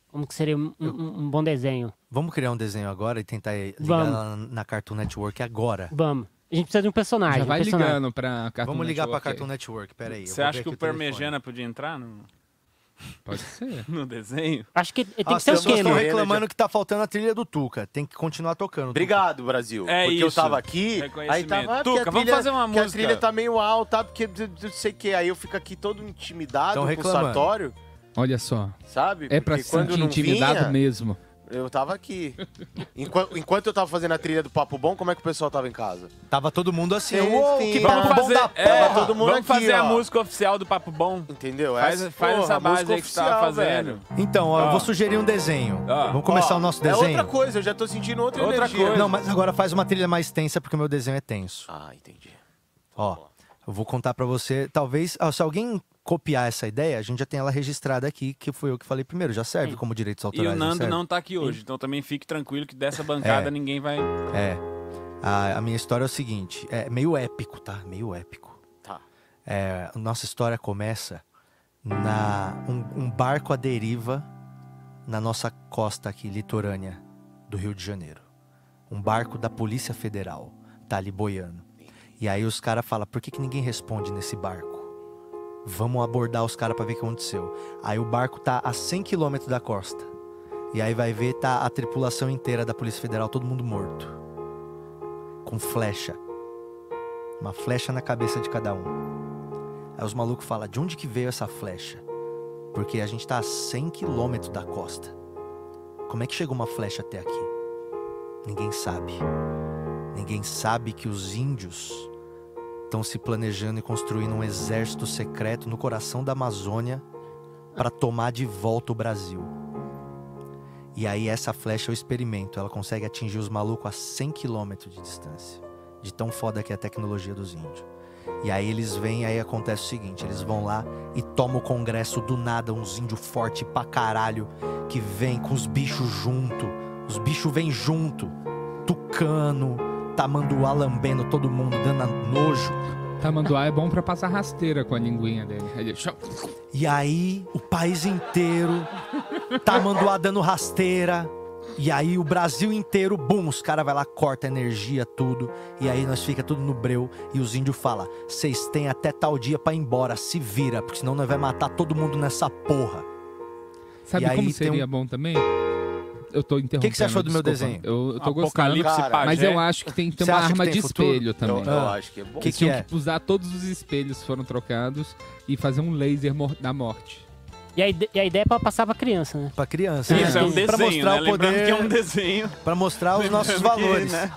Como que seria um, um- um bom desenho? Vamos criar um desenho agora e tentar ligar Vamos. na Cartoon Network agora. Vamos. A gente precisa de um personagem. Já vai um personagem. ligando pra Cartoon Vamos ligar pra Network. Cartoon Network, pera aí. eu Você acha que o. Parmejana podia entrar no, Pode ser. no desenho? Acho que tem Ah, que ser as o pessoas estão reclamando que tá faltando a trilha do Tuca. Tem que continuar tocando. Obrigado, Brasil. É porque eu isso. tava aqui, aí Reconhecimento. tava. ah, porque Tuca, a vamos trilha- fazer uma que A trilha tá meio alta, porque d- d- não sei o que. Aí eu fico aqui todo intimidado Tão com o reclamando. Sartório, Olha só. sabe? É pra Porque se sentir intimidado vinha, mesmo. Eu tava aqui. Enquanto, enquanto eu tava fazendo a trilha do Papo Bom, como é que o pessoal tava em casa? Tava todo mundo assim. Sim, "Uou, sim, que vamos papo bom fazer, da é, porra." todo mundo vamos aqui, fazer a ó. música oficial do Papo Bom. Entendeu? Faz, Essa- faz porra, essa a base aí que você tava fazendo. velho. Então, ó, eu vou sugerir um desenho. Ó. Vamos começar Ó, o nosso É desenho? outra coisa, eu já tô sentindo outra, Outra energia. coisa. Não, mas agora faz uma trilha mais tensa porque o meu desenho é tenso. Ah, entendi. Ó, eu vou contar pra você. Talvez, ó, se alguém copiar essa ideia, a gente já tem ela registrada aqui, que foi eu que falei primeiro. Já serve como direitos E autorais. o Nando serve? não tá aqui hoje, então também fique tranquilo que dessa bancada É. ninguém vai. É. A, a minha história é o seguinte: é meio épico, tá? Meio épico. Tá. É, a nossa história começa na um, um barco à deriva na nossa costa aqui, litorânea do Rio de Janeiro. Um barco da Polícia Federal tá ali boiando. E aí os caras falam: por que, que ninguém responde nesse barco? Vamos abordar os caras pra ver o que aconteceu. Aí o barco tá a 100 km da costa. E aí vai ver, tá a tripulação inteira da Polícia Federal, todo mundo morto. Com flecha. Uma flecha na cabeça de cada um. Aí os malucos falam, de onde que veio essa flecha? Porque a gente tá a 100 km da costa. Como é que chegou uma flecha até aqui? Ninguém sabe. Ninguém sabe que os índios estão se planejando e construindo um exército secreto no coração da Amazônia para tomar de volta o Brasil. E aí essa flecha é o experimento, ela consegue atingir os malucos a 100 km de distância, de tão foda que é a tecnologia dos índios. E aí eles vêm, aí acontece o seguinte, eles vão lá e tomam o congresso do nada, uns índios forte pra caralho, que vem com os bichos junto, os bichos vêm junto, tucano, tamanduá lambendo todo mundo, dando nojo. Tamanduá é bom pra passar rasteira com a linguinha dele. Ele- E aí, o país inteiro, tamanduá dando rasteira. E aí, o Brasil inteiro, bum, os caras vai lá, corta a energia, tudo. E aí, nós fica tudo no breu. E os índios falam: vocês têm até tal dia pra ir embora, se vira, porque senão nós vai matar todo mundo nessa porra. Sabe E como seria um- bom também? Eu tô interrompendo. que que você achou do meu desculpa. desenho? Eu, eu tô Apocalipse gostando, Pajé. mas eu acho que tem que ter uma arma tem de futuro? espelho também. Eu- eu acho que é bom. Que Que é? que usar todos os espelhos foram trocados e fazer um laser mor- da morte. E a, e a ideia é pra passar pra criança, né? Pra criança. Isso, é um Pra desenho, mostrar né? o Lembrando poder. que é um desenho. Pra mostrar os nossos Lembrando que, valores. né,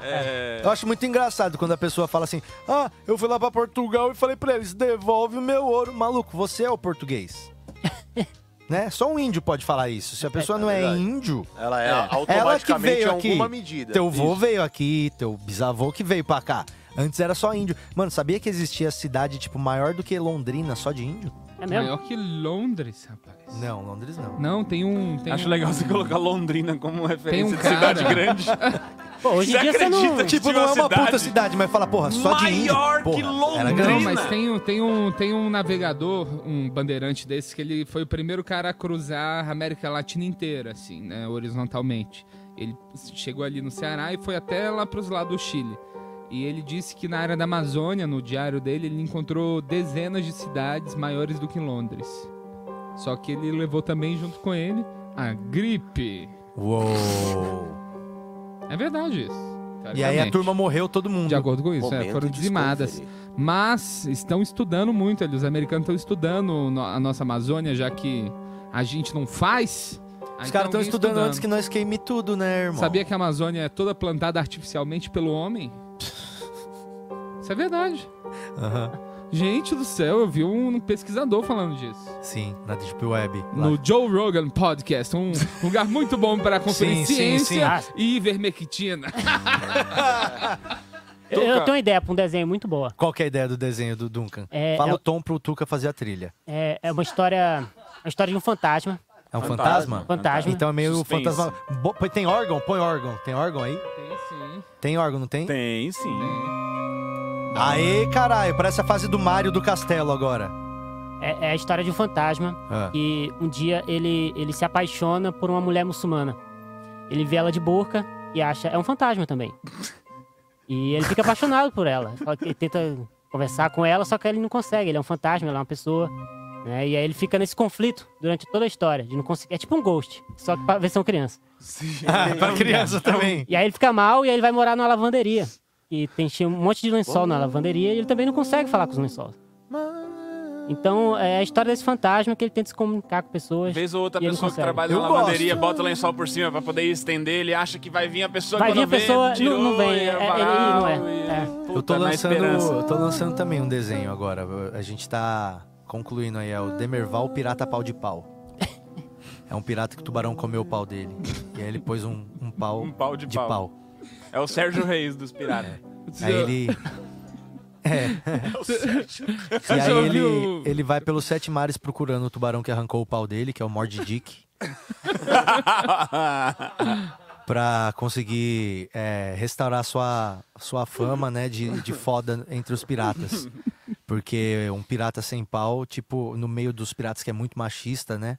É... Eu acho muito engraçado quando a pessoa fala assim: Ah, eu fui lá pra Portugal e falei pra eles, devolve o meu ouro. Maluco, você é o português. né? Só um índio pode falar isso. Se a pessoa não é, verdade. índio, Ela é, ela que automaticamente veio aqui. alguma medida. Teu vô Isso. veio aqui, teu bisavô que veio pra cá. Antes era só índio. Mano, sabia que existia cidade, tipo, maior do que Londrina, só de índio? É Maior que Londres, rapaz. Não, Londres não. Não, tem um. Tem Acho um- legal você colocar Londrina como referência um de cidade grande. Pô, hoje em dia você não- Tipo, não é uma puta cidade, mas fala, porra, só de índio. Maior que era Não, mas tem, um- tem, um, tem um navegador, um bandeirante desse, que ele foi o primeiro cara a cruzar a América Latina inteira, assim, né, horizontalmente. Ele chegou ali no Ceará e foi até lá pros lados do Chile. E ele disse que na área da Amazônia, no diário dele, ele encontrou dezenas de cidades maiores do que Londres. Só que ele levou também junto com ele a gripe. Uou. É verdade isso. E aí a turma morreu todo mundo. De acordo com isso, é, foram dizimadas. Mas estão estudando muito, ali, os americanos estão estudando no- a nossa Amazônia, já que a gente não faz. Os caras estão estudando antes que nós queime tudo, né, irmão? Sabia que a Amazônia é toda plantada artificialmente pelo homem? Isso é verdade. Aham. Gente do céu, eu vi um pesquisador falando disso. Sim, na Deep Web. No Joe Rogan Podcast, um lugar muito bom para conferir Sim, sim, ciência sim. e ivermectina. Eu, eu tenho uma ideia pra um desenho muito boa. Qual que é a ideia do desenho do Duncan? É, Fala é- o tom pro Tuca fazer a trilha. É, é uma história. A história de um fantasma. É um fantasma? Fantasma. Então é meio Suspense. fantasma. Bo- põe- Tem órgão? Põe órgão. Tem órgão aí? Tem sim. Tem órgão, não tem? Tem sim. Aê, caralho, parece a fase do Mario do castelo agora. É, é a história de um fantasma Ah. que um dia ele, ele se apaixona por uma mulher muçulmana. Ele vê ela de burca e acha. É um fantasma também. E ele fica apaixonado por ela. Ele tenta conversar com ela, só que ele não consegue. Ele é um fantasma, ela é uma pessoa. né? E aí ele fica nesse conflito durante toda a história. De não conseguir. É tipo um ghost, só que pra versão criança. Ah, pra criança também. E aí ele fica mal e aí ele vai morar numa lavanderia. E tem um monte de lençol na lavanderia e ele também não consegue falar com os lençóis. Então é a história desse fantasma que ele tenta se comunicar com pessoas. Vez ou outra pessoa que consegue. trabalha na lavanderia bota o lençol por cima pra poder estender, ele acha que vai vir a pessoa Vai vir a pessoa, tirou, não, não vem, é, é, ele varal, não é. é. Eu tô lançando, esperança. eu tô lançando também um desenho agora. A gente tá concluindo aí, é o Demerval Pirata Pau de Pau. É um pirata que o tubarão comeu o pau dele. E aí ele pôs um, um pau, Um pau de, de pau. pau. É o Sérgio Reis dos piratas. Aí ele. É. o Sérgio. E aí ele, ele vai pelos sete mares procurando o tubarão que arrancou o pau dele, que é o Mord Dick. pra conseguir é, restaurar sua, sua fama, né, de, de foda entre os piratas. Porque um pirata sem pau, tipo, no meio dos piratas que é muito machista, né?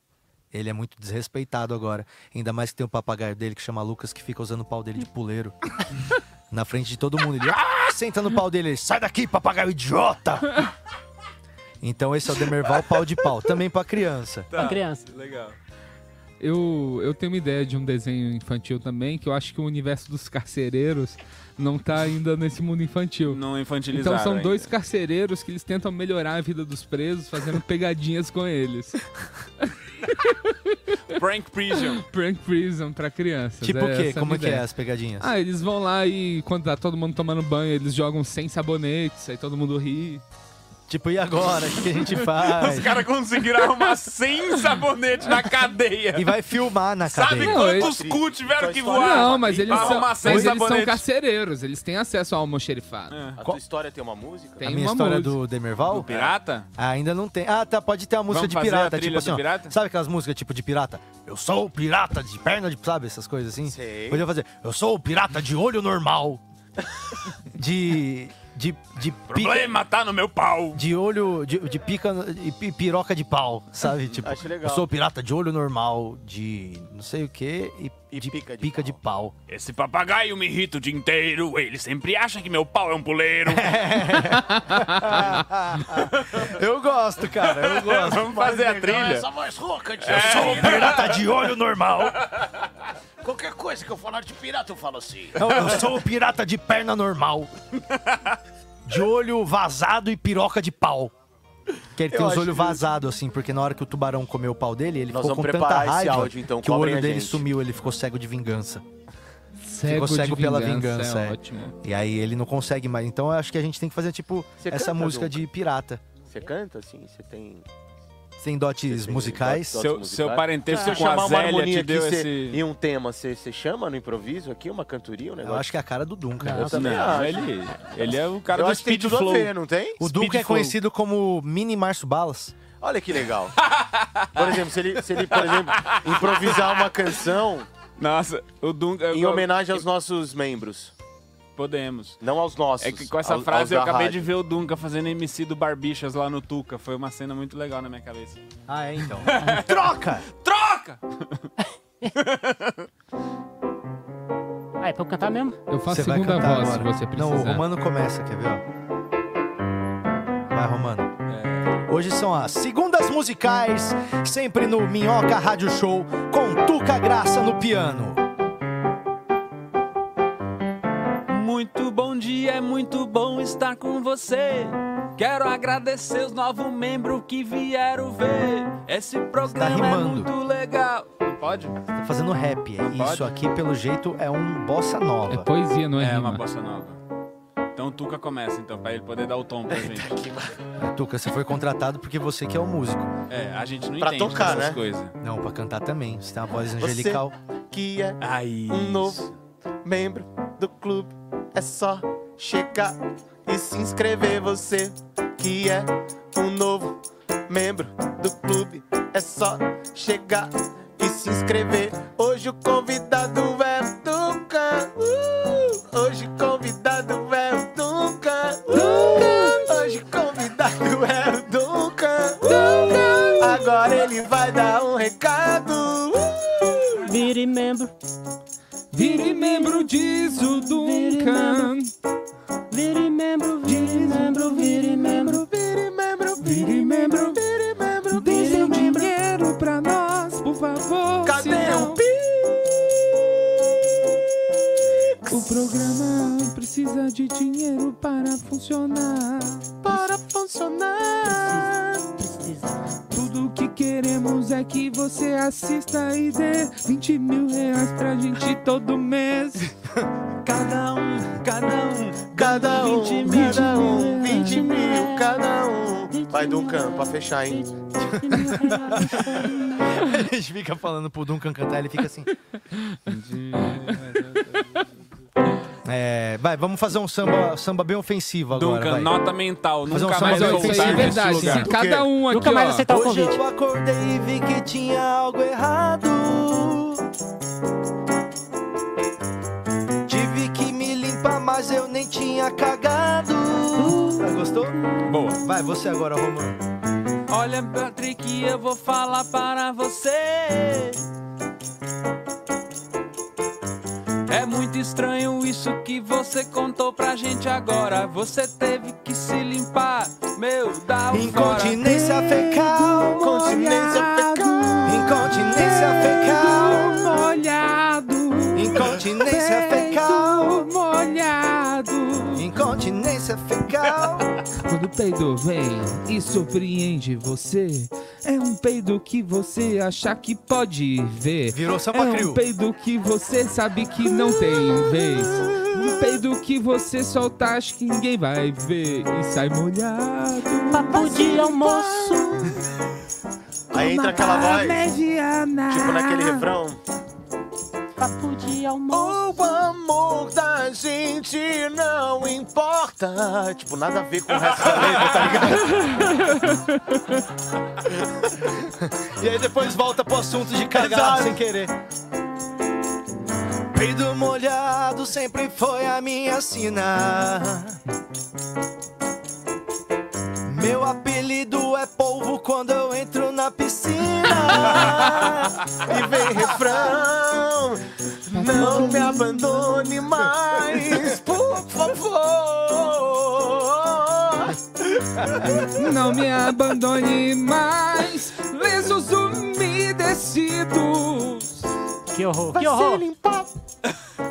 Ele é muito desrespeitado agora. Ainda mais que tem o papagaio dele que chama Lucas, que fica usando o pau dele de puleiro. Na frente de todo mundo. Ele ah, senta no pau dele. Ele, Sai daqui, papagaio idiota! Então esse é o Demerval pau de pau, também pra criança. Pra criança. Legal. Eu, eu tenho uma ideia de um desenho infantil também, que eu acho que o universo dos carcereiros não tá ainda nesse mundo infantil. Não infantilizaram Então são ainda. dois carcereiros que eles tentam melhorar a vida dos presos fazendo pegadinhas com eles. Prank Prison. Prank Prison pra crianças. Tipo o quê? Como é minha que é ideia. as pegadinhas? Ah, eles vão lá e quando tá todo mundo tomando banho, eles jogam sem sabonetes, aí todo mundo ri. Tipo, e agora? O que, que a gente faz? Os caras conseguiram arrumar 100 sabonete na cadeia. E vai filmar na Sabe cadeia. quantos cu tiveram que voar? Não, mas eles são, mas 100 eles são sabonetes? carcereiros, eles têm acesso ao almoxerifado. A tua história tem uma música? Tem a minha uma história música. do Demerval? Do pirata? Ah, ainda não tem. Ah, tá, pode ter a música Vamos de fazer pirata. tipo assim, do ó, pirata? Sabe aquelas músicas tipo de pirata? Eu sou o pirata de perna de. Sabe essas coisas assim? Sei. Podia fazer. Eu sou o pirata de olho normal. de. De, de pica, Problema tá no meu pau. de olho. De, de pica. Pi- piroca de pau, sabe? Tipo, Acho legal. eu sou o pirata de olho normal, de não sei o que, e, E de pica de pica de pau. Esse papagaio me irrita o dia inteiro. Ele sempre acha que meu pau é um puleiro. eu gosto, cara, eu gosto. Vamos fazer a trilha. Essa voz rouca de Eu sou o pirata de olho normal. Qualquer coisa que eu falar de pirata, eu falo assim. Eu, eu sou o pirata de perna normal. De olho vazado e piroca de pau. Que ele Eu tem os olhos vazados, assim, porque na hora que o tubarão comeu o pau dele, ele Nós ficou com tanta raiva áudio, então, que o olho dele gente. sumiu, ele ficou cego de vingança. Cego, ficou cego de pela vingança, vingança. é é. ótimo. E aí ele não consegue mais. Então eu acho que a gente tem que fazer, tipo, Você essa canta, música Duncan? de pirata. Você canta assim? Você tem. Sem dotes tem musicais. dotes Seu- musicais? seu parentesco com a chamar Zélia harmonia te deu cê- esse- E um tema, você chama no improviso aqui, uma cantoria, um negócio? Eu acho que é a cara do Duncan. Eu também Não, acho. ele, ele é o cara Eu do Speed Flow. ver, não tem? O Duncan é Flow. conhecido como Mini Março Balas. Olha que legal. Por exemplo, se ele, se ele, por exemplo, improvisar uma canção Nossa, o Duncan... em homenagem aos nossos membros. Podemos. Não aos nossos. É que com essa aos- frase eu acabei de rádio. ver o Duncan fazendo MC do Barbichas lá no Tuca. Foi uma cena muito legal na minha cabeça. Ah, é então. Troca! Troca! Ah, é pra eu cantar mesmo? Eu faço Você segunda voz se agora. você precisar. Não, o Romano começa, quer ver? ó? Vai, Romano. É. Hoje são as segundas musicais, sempre no Minhoca Rádio Show, com Tuca Graça no piano. Muito bom dia, é muito bom estar com você. Quero agradecer os novos membros que vieram ver. Esse programa é rimando. muito legal. Não pode? Tá fazendo rap. é Não Isso pode? aqui, pelo jeito, é um bossa nova. É poesia, não é, É rima. uma bossa nova. Então o Tuca começa, então, pra ele poder dar o tom pra gente. Tuca, você foi contratado porque você que é o músico. É, a gente não Pra entende tocar, dessas né? coisas. Não, pra cantar também. Você tem uma voz Você angelical. que é Aí. um novo membro do clube. É só chegar e se inscrever. Você que é um novo membro do clube. É só chegar e se inscrever. Hoje o convidado é o Duncan. Uh! hoje o convidado é o Duncan. Uh! hoje o convidado é o Duncan. Agora ele vai dar um recado. Uh! Vire membro. Vire membro, diz o Duncan. Vire membro, vire membro, vire membro. Vire membro, Vire membro. vire membro, Dê seu dinheiro pra nós, por favor. Cadê senão o O programa precisa de dinheiro para funcionar. Para funcionar. Tudo que queremos é que você assista e dê 20 mil reais pra gente todo mês. Cada um, cada um. Cada um, 20 mil, cada um, 20 20 mil, cada um. Vai, Duncan, pra fechar, hein? A gente fica falando pro Duncan cantar, ele fica assim. É, vai, vamos fazer um samba, samba bem ofensivo agora. Duncan, vai. nota mental. Fazer um Nunca samba mais bem voltar é ofensivo. nesse verdade. lugar. Se cada um aqui, Nunca mais ó, aceitar o Hoje convite. eu acordei e vi que tinha algo errado. Tive que me limpar, mas eu nem tinha cagado. Ah, Gostou? Boa. Vai, você agora, Romano. Olha, Patrick, eu vou falar para você. Muito estranho isso que você contou pra gente agora. Você teve que se limpar, meu, dá um fora. Incontinência fecal. Incontinência fecal. Incontinência fecal. Molhado. Incontinência fecal. Peido vem e surpreende você, é um peido que você acha que pode ver. Virou Sampa É um peido que você sabe que não tem vez. Um peido que você solta, acha que ninguém vai ver e sai molhado. Papo de almoço. Aí entra aquela voz. Mediana. Tipo naquele refrão. Papo de almoço. O amor da gente não importa. Tipo, nada a ver com o resto da letra, tá ligado? E aí depois volta pro assunto de cagar sem querer. Peido molhado sempre foi a minha sina. Meu apelido é polvo quando eu entro na piscina. E vem refrão. Não me abandone mais, por favor. Não me abandone mais, lenços umedecidos. Que horror, que horror.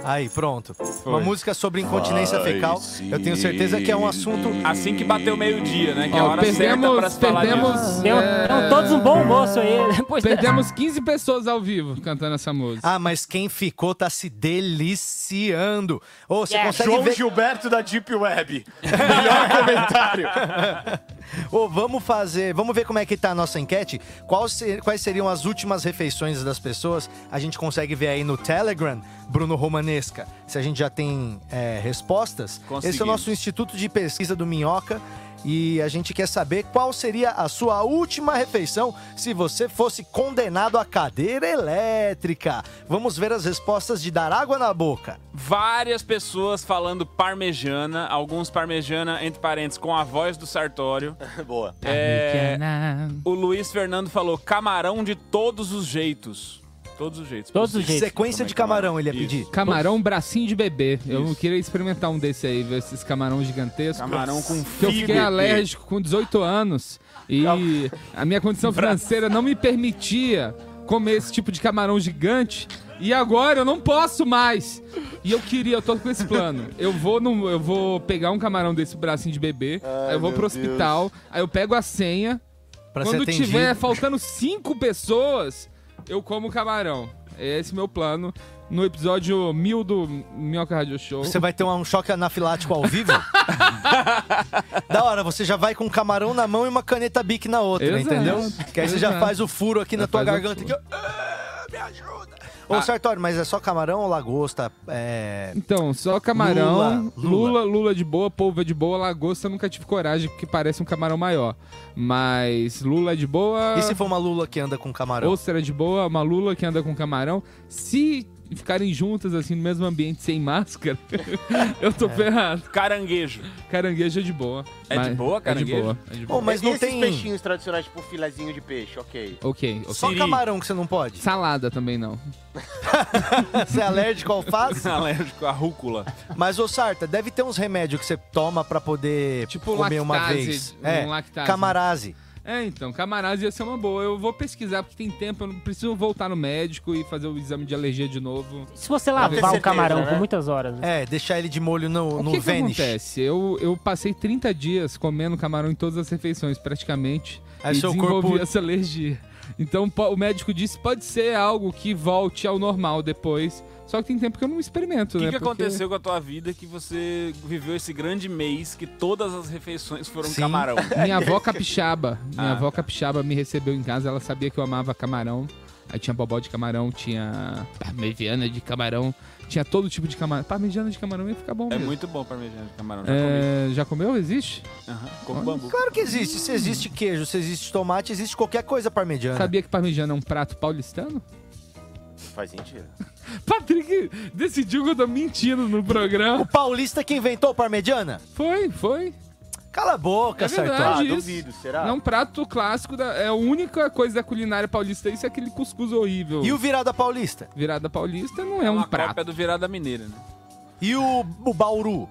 Aí, pronto. Uma música sobre incontinência Vai fecal. Eu tenho certeza que é um assunto. Assim que bateu meio-dia, né? Que é a Ó, hora certa perdemos, pra se falar perdemos, disso. Deu, deu todos um bom almoço aí. Depois perdemos 15 pessoas ao vivo cantando essa música. Ah, mas quem ficou tá se deliciando. Ô, você Yeah. consegue João ver. Gilberto da Deep Web. Melhor comentário. Ô, vamos fazer, vamos ver como é que tá a nossa enquete. Ser- quais seriam as últimas refeições das pessoas? A gente consegue ver aí no Telegram, Bruno Romanesca, se a gente já tem é, respostas. Esse é o nosso Instituto de Pesquisa do Minhoca. E a gente quer saber qual seria a sua última refeição se você fosse condenado à cadeira elétrica. Vamos ver as respostas de dar água na boca. Várias pessoas falando parmejana, alguns parmejana, entre parênteses, com a voz do Sartório. Boa. É, o Luiz Fernando falou camarão de todos os jeitos. Todos os jeitos. Todos os possíveis. jeitos. Sequência de camarão ele ia Isso. pedir. Camarão bracinho de bebê. Eu Isso. queria experimentar um desse aí, ver esses camarão gigantescos. Camarão com Que eu fiquei alérgico com 18 anos. E a minha condição financeira não me permitia comer esse tipo de camarão gigante. E agora eu não posso mais. E eu queria, eu tô com esse plano. Eu vou, no, eu vou pegar um camarão desse bracinho de bebê, aí eu vou pro hospital, aí eu pego a senha. Pra ser Quando atendido. tiver faltando cinco pessoas, eu como camarão. Esse é meu plano. No episódio 1000 do Minhoca Radio Show. Você vai ter um choque anafilático ao vivo? da hora, você já vai com um camarão na mão e uma caneta Bic na outra, Exato. entendeu? Que aí você já faz o furo aqui na Já tua faz o garganta. ó. Ah, me ajuda. Ô, Sartório, mas é só camarão ou lagosta? É... Então, só camarão, Lula, lula, lula. lula, de boa, polva de boa, lagosta nunca tive coragem porque parece um camarão maior. Mas lula é de boa, E se for uma lula que anda com camarão? ostra é de boa, uma lula que anda com camarão. Se ficarem juntas assim no mesmo ambiente sem máscara, eu tô ferrado. Caranguejo. Caranguejo é de boa. É de mas- boa, É de caranguejo? boa. É de Ô, boa. mas e não esses tem... peixinhos tradicionais, tipo filezinho de peixe, ok. Ok, ok. Só Siri. camarão que você não pode? Salada também não. Você é alérgico ao alface? Alérgico à rúcula. Mas, ô Sarta, deve ter uns remédios que você toma pra poder Tipo comer uma lactase, vez. um É, lactase. camarase. É, então, camarada ia ser uma boa. Eu vou pesquisar porque tem tempo, eu não preciso voltar no médico e fazer o exame de alergia de novo. Se você lavar o certeza, camarão né? por muitas horas. né? É, deixar ele de molho no, O no que, que acontece? Eu, eu passei 30 dias comendo camarão em todas as refeições, praticamente. Aí e seu desenvolvi corpo- essa alergia. Então o médico disse pode ser algo que volte ao normal depois. Só que tem tempo que eu não experimento, O que, né? que Porque- aconteceu com a tua vida que você viveu esse grande mês que todas as refeições foram Sim. camarão? Minha avó capixaba. Minha Ah, avó tá. capixaba me recebeu em casa, ela sabia que eu amava camarão. Aí tinha bobó de camarão, tinha parmegiana de camarão, tinha todo tipo de camarão. Parmegiana de camarão ia ficar bom É mesmo. muito bom parmegiana de camarão. Já comi. É, já comeu? Existe? Aham, como Olha. bambu. Claro que existe. Se existe queijo, se existe tomate, existe qualquer coisa parmegiana. Sabia que parmegiana é um prato paulistano? Faz sentido. Patrick decidiu que eu tô mentindo no O programa. paulista que inventou parmegiana? Foi, foi. Cala a boca, É verdade Sartori. isso. É um prato clássico, da, é a única coisa da culinária paulista, isso é aquele cuscuz horrível. E o virada paulista? Virada paulista não é um prato. Cópia do virada mineira, né? E o, o Bauru?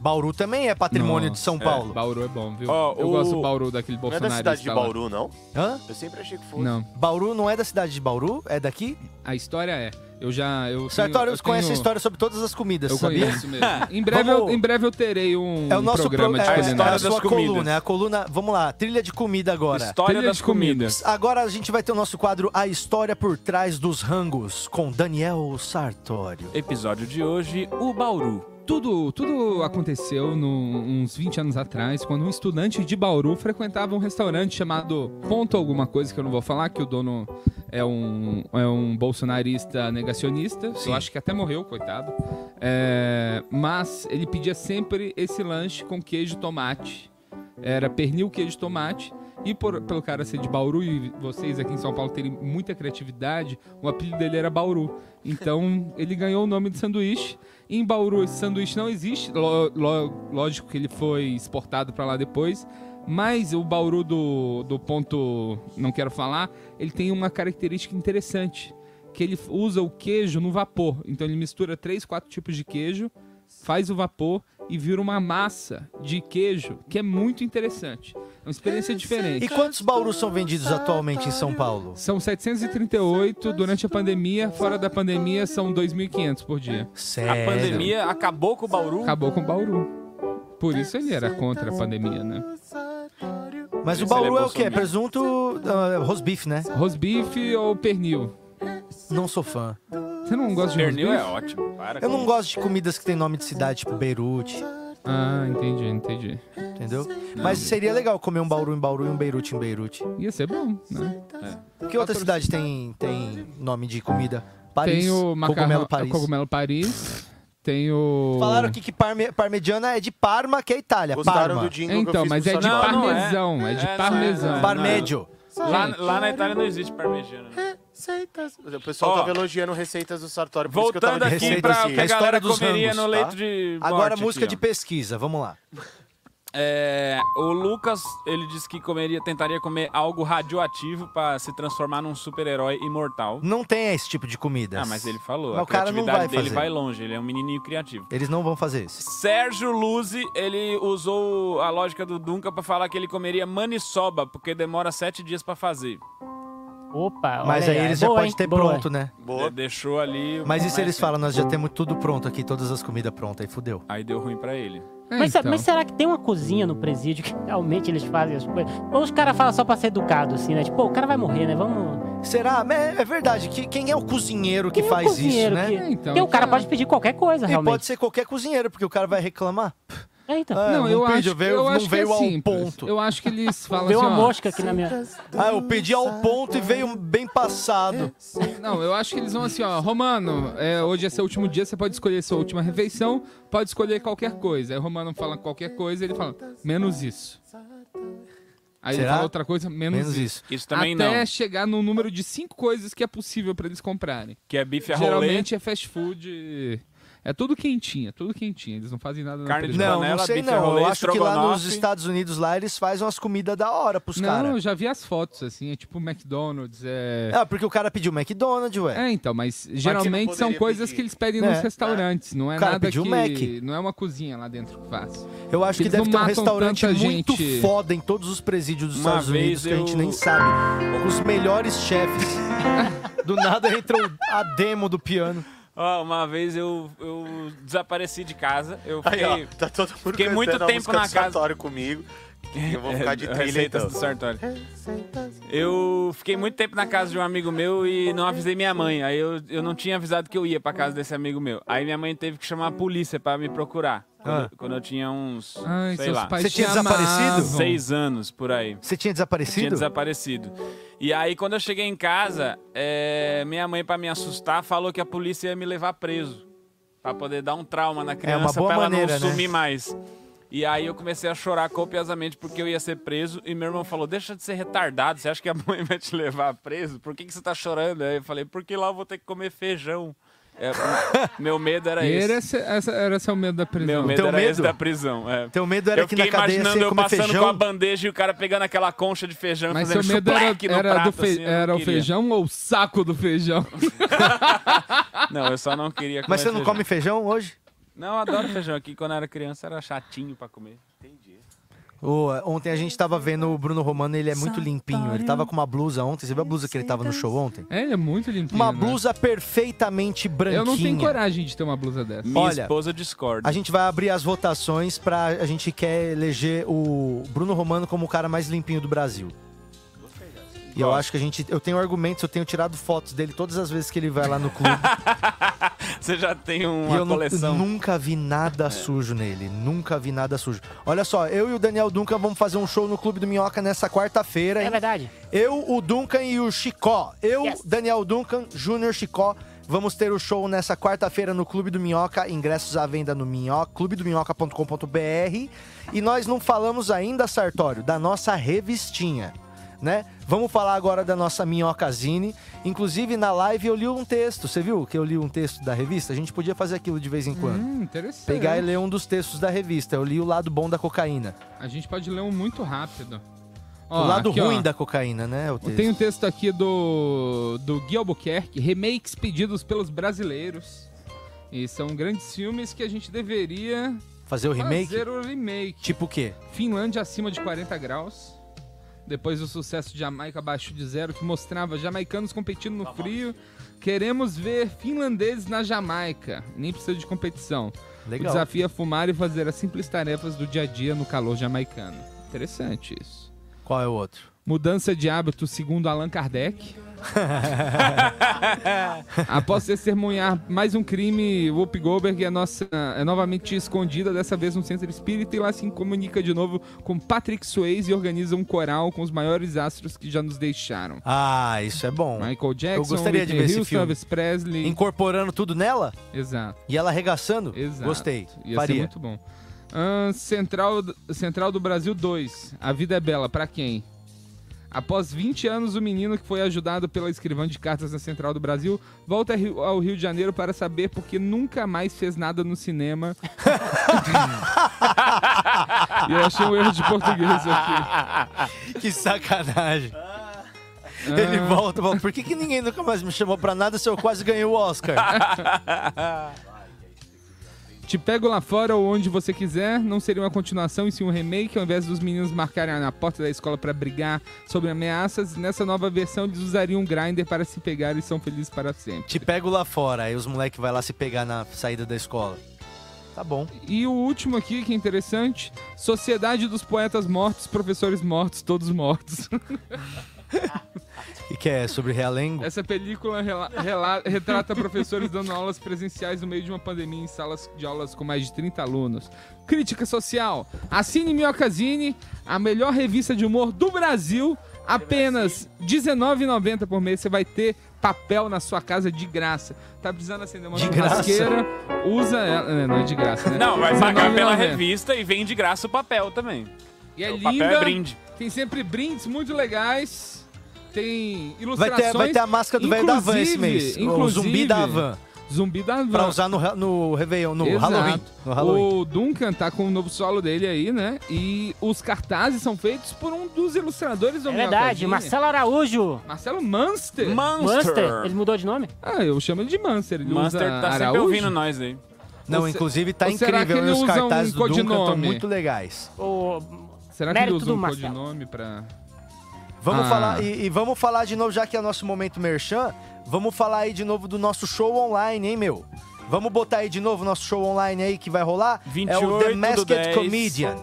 Bauru também é patrimônio de São Nossa, Paulo. É, Bauru é bom, viu? Ó, Eu o- gosto do Bauru daquele Não é da cidade de lá. Bauru, não? Hã? Eu sempre achei que fosse. Não. Bauru não é da cidade de Bauru? É daqui? A história é. Eu já. Eu Sartori tenho- eu conhece a história sobre todas as comidas, Eu sabia? conheço mesmo. em, breve eu, Vamos- em breve eu terei um, É o nosso programa pro- de é, culinária. é a sua coluna, é a coluna. Vamos lá, trilha de comida agora. História Trilha das de comida. comidas. Agora a gente vai ter o nosso quadro A História por Trás dos Rangos, com Daniel Sartório. Episódio de hoje, o Bauru. Tudo, tudo aconteceu no- uns 20 anos atrás, quando um estudante de Bauru frequentava um restaurante chamado Ponto Alguma Coisa, que eu não vou falar, que o dono é um, é um bolsonarista negacionista. Eu acho que até morreu, coitado. É, mas ele pedia sempre esse lanche com queijo e tomate. Era pernil, queijo e tomate. E por- pelo cara ser de Bauru e vocês aqui em São Paulo terem muita criatividade, o apelido dele era Bauru. Então ele ganhou o nome de sanduíche. Em Bauru esse sanduíche não existe. Lo- lo- lógico que ele foi exportado para lá depois. Mas o Bauru do, do ponto não quero falar, ele tem uma característica interessante. Que ele usa o queijo no vapor. Então ele mistura três, quatro tipos de queijo, faz o vapor e vira uma massa de queijo que é muito interessante. É uma experiência diferente. E quantos Baurus são vendidos atualmente em São Paulo? São 738 durante a pandemia, fora da pandemia são 2.500 por dia. A pandemia acabou com o Bauru? Acabou com o Bauru. Por isso ele era contra a pandemia, né? Mas o Bauru é é o quê? É presunto, uh, rosbife, né? Rosbife ou pernil? Não sou fã. Você não gosta de Pernil é ótimo. Para Eu com não gosto de comidas que tem nome de cidade, tipo Beirute. Ah, entendi, entendi. Entendeu? Mas seria legal comer um Bauru em Bauru e um Beirute em Beirute. Ia ser bom, né? Que outra cidade tem, tem nome de comida? Paris. Tem o macarrão, Cogumelo Paris. Cogumelo Paris. Tem o... Falaram aqui que parme, parmegiana é de Parma, que é Itália. Gostaram Parma. do jingle que eu Então, fiz mas pro é de Sartori? parmesão, é de parmesão. Parmeggio. Lá, lá na Itália não existe parmegiana. né? Receitas. O pessoal Ó. tava elogiando receitas do Sartori. Por isso que eu Voltando tava aqui pra o que a galera comeria no leito de Agora morte música aqui, de pesquisa, vamos lá. É, o Lucas, ele disse que comeria, tentaria comer algo radioativo pra se transformar num super-herói imortal. Não tem esse tipo de comida. Ah, mas ele falou. Mas a o cara não criatividade vai dele fazer. vai longe, ele é um menininho criativo. Eles não vão fazer isso. Sérgio Luzi, ele usou a lógica do Dunca pra falar que ele comeria maniçoba, porque demora sete dias pra fazer. Opa, Mas aí eles já boa, podem hein? ter Boa. pronto, né? De- deixou ali. o- Mas e se eles falam, nós já temos tudo pronto aqui, todas as comidas prontas, aí fudeu. Aí deu ruim pra ele. Mas, então. mas será que tem uma cozinha no presídio que realmente eles fazem as coisas? Ou os caras falam só pra ser educado, assim, né? Tipo, pô, o cara vai morrer, né? Vamos. Será? É, é verdade. Que, quem é o cozinheiro que Quem é o faz cozinheiro isso, que- né? Porque o cara pode pedir qualquer coisa, E realmente. pode ser qualquer cozinheiro, porque o cara vai reclamar. É, então. Ah, não, eu pedi, acho, veio, eu não acho que veio é ao simples. ponto. Eu acho que eles falam Veio assim, uma ó, mosca aqui na minha. Ah, eu pedi ao ponto e veio bem passado. Não, eu acho que eles vão assim, ó, Romano, é, hoje é seu último dia, você pode escolher sua última refeição, pode escolher qualquer coisa. Aí o Romano fala qualquer coisa, ele fala, menos isso. Aí ele Será? fala outra coisa, menos, Menos isso. isso. Isso também Até não. chegar no número de cinco coisas que é possível pra eles comprarem. Que é bife a rolê. Geralmente é fast food. É tudo quentinho, é tudo quentinho. Eles não fazem nada na Carne de prisão. Não, não panela, sei bife não. rolê, Eu acho que lá nos. Estados Unidos lá eles fazem umas comidas da hora pros Não, caras. eu já vi as fotos, assim, é tipo McDonald's, é... Ah, porque o cara pediu McDonald's, ué. É, então, mas geralmente são poderia coisas pedir. que eles pedem É. nos restaurantes, não é O cara nada pediu que... Mac. Não é uma cozinha lá dentro que faz. Eu acho que deve não ter um restaurante muito gente. foda em todos os presídios dos Uma Estados Unidos vez que a gente eu- nem sabe. Os melhores chefes. Do nada entra o- a demo do piano. Ó, uma vez eu, eu desapareci de casa. Eu fiquei, Aí, ó, tá todo mundo fiquei muito tempo na casa. Comigo. Eu vou ficar de É, trilha receitas então. do Sartori. Eu fiquei muito tempo na casa de um amigo meu e não avisei minha mãe. Aí eu, eu não tinha avisado que eu ia pra casa desse amigo meu. Aí minha mãe teve que chamar a polícia pra me procurar. Quando, Ah. quando eu tinha uns, Ai, sei lá, pais Você tinha desaparecido? amavam. seis anos por aí. Você tinha Tinha desaparecido? desaparecido. E aí, quando eu cheguei em casa, é, minha mãe, pra me assustar, falou que a polícia ia me levar preso. Pra poder dar um trauma na criança, boa pra ela maneira, não né? sumir mais. E aí eu comecei a chorar copiosamente porque eu ia ser preso. E meu irmão falou: Deixa de ser retardado, você acha que a mãe vai te levar preso? Por que, que você tá chorando? Aí eu falei: Porque lá eu vou ter que comer feijão. É, meu medo era E esse. era esse, essa, era esse o medo da prisão. Meu medo Teu era medo? esse da prisão. É. Teu medo era eu que na cadeia imaginando eu passando feijão? com a bandeja e o cara pegando aquela concha de feijão Mas fazendo seu medo era, era, prato, do fe- assim, era o queria. feijão ou o saco do feijão? Não, eu só não queria comer Mas você não feijão. come feijão hoje? Não, eu adoro feijão aqui. Quando eu era criança era chatinho pra comer. Entendi. Ô, ontem a gente tava vendo o Bruno Romano, ele é muito limpinho. Ele tava com uma blusa ontem. Você viu a blusa que ele tava no show ontem? É, ele é muito limpinho. Uma né? blusa perfeitamente branquinha. Eu não tenho coragem de ter uma blusa dessa. Minha Olha, esposa discorda. A gente vai abrir as votações pra. A gente quer eleger o Bruno Romano como o cara mais limpinho do Brasil. E eu acho que a gente. Eu tenho argumentos, eu tenho tirado fotos dele todas as vezes que ele vai lá no clube. Você já tem e uma eu coleção. nunca vi nada sujo nele. Nunca vi nada sujo. Olha só, eu e o Daniel Duncan vamos fazer um show no Clube do Minhoca nessa quarta-feira. É verdade. Eu, o Duncan e o Chicó. Eu, Daniel Duncan, Júnior Chicó. Vamos ter o show nessa quarta-feira no Clube do Minhoca. Ingressos à venda no minhoca, clubedominhoca.com.br. E nós não falamos ainda, Sartório, da nossa revistinha. Né? Vamos falar agora da nossa Minhocazine. Inclusive, na live eu li um texto. Você viu que eu li um texto da revista? A gente podia fazer aquilo de vez em quando. Hum, interessante. Pegar e ler um dos textos da revista. Eu li o lado bom da cocaína. A gente pode ler um muito rápido. o lado aqui, ruim ó. da cocaína, né? O texto. Tem um texto aqui do, do Gui Albuquerque, remakes pedidos pelos brasileiros. E são grandes filmes que a gente deveria Fazer o remake? fazer o remake. Tipo o quê? Finlândia acima de 40 graus. Depois do sucesso de Jamaica abaixo de zero, que mostrava jamaicanos competindo no frio. Queremos ver finlandeses na Jamaica. Nem precisa de competição. Legal. O desafio é fumar e fazer as simples tarefas do dia a dia no calor jamaicano. Interessante isso. Qual é o outro? Mudança de hábito segundo Allan Kardec. Após testemunhar mais um crime, Whoopi Goldberg é, nossa, é novamente escondida, dessa vez no centro espírita, e lá se comunica de novo com Patrick Swayze e organiza um coral com os maiores astros que já nos deixaram. Ah, isso é bom. Michael Jackson, Eu gostaria de ver esse Houston, filme. Elvis Presley. Incorporando tudo nela? Exato. E ela arregaçando? Exato. Gostei. Ia Faria. ser muito bom. Ahn, Central, Central do Brasil 2. A vida é bela. Pra quem? Após 20 anos, o menino que foi ajudado pela escrivã de cartas na Central do Brasil volta ao Rio de Janeiro para saber porque nunca mais fez nada no cinema. e eu achei um erro de português aqui. que sacanagem. Ele Ah. volta, volta. Por que, que ninguém nunca mais me chamou pra nada se eu quase ganhei o Oscar? Te pego lá fora ou onde você quiser, não seria uma continuação e sim um remake, ao invés dos meninos marcarem na porta da escola para brigar sobre ameaças, nessa nova versão eles usariam um grinder para se pegar e são felizes para sempre. Te pego lá fora, aí os moleques vai lá se pegar na saída da escola. Tá bom. E o último aqui, que é interessante, Sociedade dos Poetas Mortos, Professores Mortos, Todos Mortos. E que é sobre Realengo? Essa película rela- rela- retrata professores dando aulas presenciais no meio de uma pandemia em salas de aulas com mais de 30 alunos. Crítica social. Assine Minhocazine, a melhor revista de humor do Brasil. Apenas R$19,90 por mês. Você vai ter papel na sua casa de graça. Tá precisando acender uma De graça? churrasqueira? Usa ela. é, Não é de graça, né? Não, vai pagar pela R$19,90. revista e vem de graça o papel também. E é o linda. papel é brinde. Tem sempre brindes muito legais. Tem Vai ilustrações. ter, vai ter a máscara do velho da van esse mês. O zumbi da van. Zumbi da van. Pra usar no, no Réveillon, no. Halloween. No Halloween. O Duncan tá com o novo solo dele aí, né? E os cartazes são feitos por um dos ilustradores do É verdade. Marcelo Araújo. Marcelo Munster. Munster. Ele mudou de nome? Ah, eu chamo ele de Munster. Ele Munster usa tá sempre Araújo? ouvindo nós aí. Não, Ou inclusive tá ou será incrível. que ele os usa cartazes um do Duncan estão codinome? muito legais. O Será que ele Mérito usa do um Marcelo. codinome pra... Vamos Ah. falar, e, e vamos falar de novo, já que é nosso momento merchan, vamos falar aí de novo do nosso show online, hein, meu? Vamos botar aí de novo o nosso show online aí que vai rolar? é o 28 The do Masked 10. Comedian.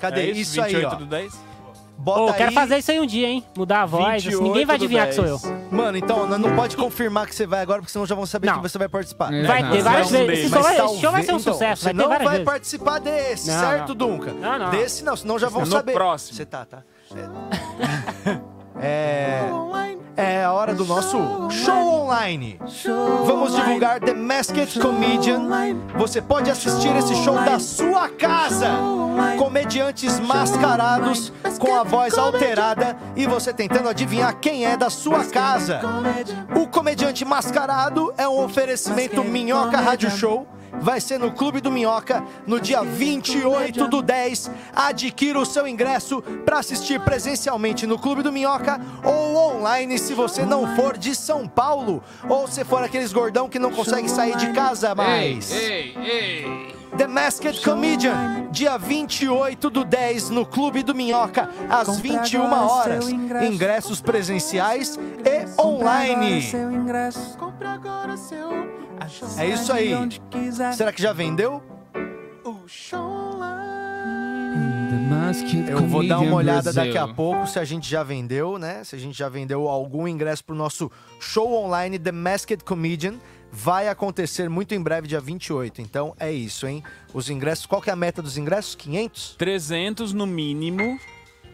Cadê? É isso, aí, 28 ó. do 10? Bota Ô, aí. quero fazer isso aí um dia, hein? Mudar a voz. assim, ninguém 28 vai adivinhar que sou 10. eu. Mano, então, não- não pode confirmar que você vai agora, porque senão já vão saber Não. que você vai participar. É, Vai não. ter várias vezes. Esse show vai- esse show vai ser um então, sucesso. Você Vai ter não vai vezes. participar desse, Não, certo, não. Duncan? Não, não. Desse não, senão já vão No saber. próximo. Você tá, tá. É. É. A hora do nosso show online. Vamos divulgar The Masked Comedian. Você pode assistir esse show da sua casa. Comediantes mascarados com a voz alterada e você tentando adivinhar quem é da sua casa. O comediante mascarado é um oferecimento Minhoca Rádio Show. Vai ser no Clube do Minhoca no dia 28 do 10. Adquira o seu ingresso para assistir presencialmente no Clube do Minhoca ou online se você não for de São Paulo ou se for aqueles gordão que não consegue sair de casa mais. Ei, ei. The Masked Comedian, dia 28 do 10 no Clube do Minhoca, às 21 horas. Ingressos presenciais e online. É isso aí. Será que já vendeu? Eu vou dar uma olhada daqui a pouco se a gente já vendeu, né? Se a gente já vendeu algum ingresso pro nosso show online The Masked Comedian. Vai acontecer muito em breve, dia 28. Então é isso, hein? Os ingressos, qual que é a meta dos ingressos? 500? 300 no mínimo.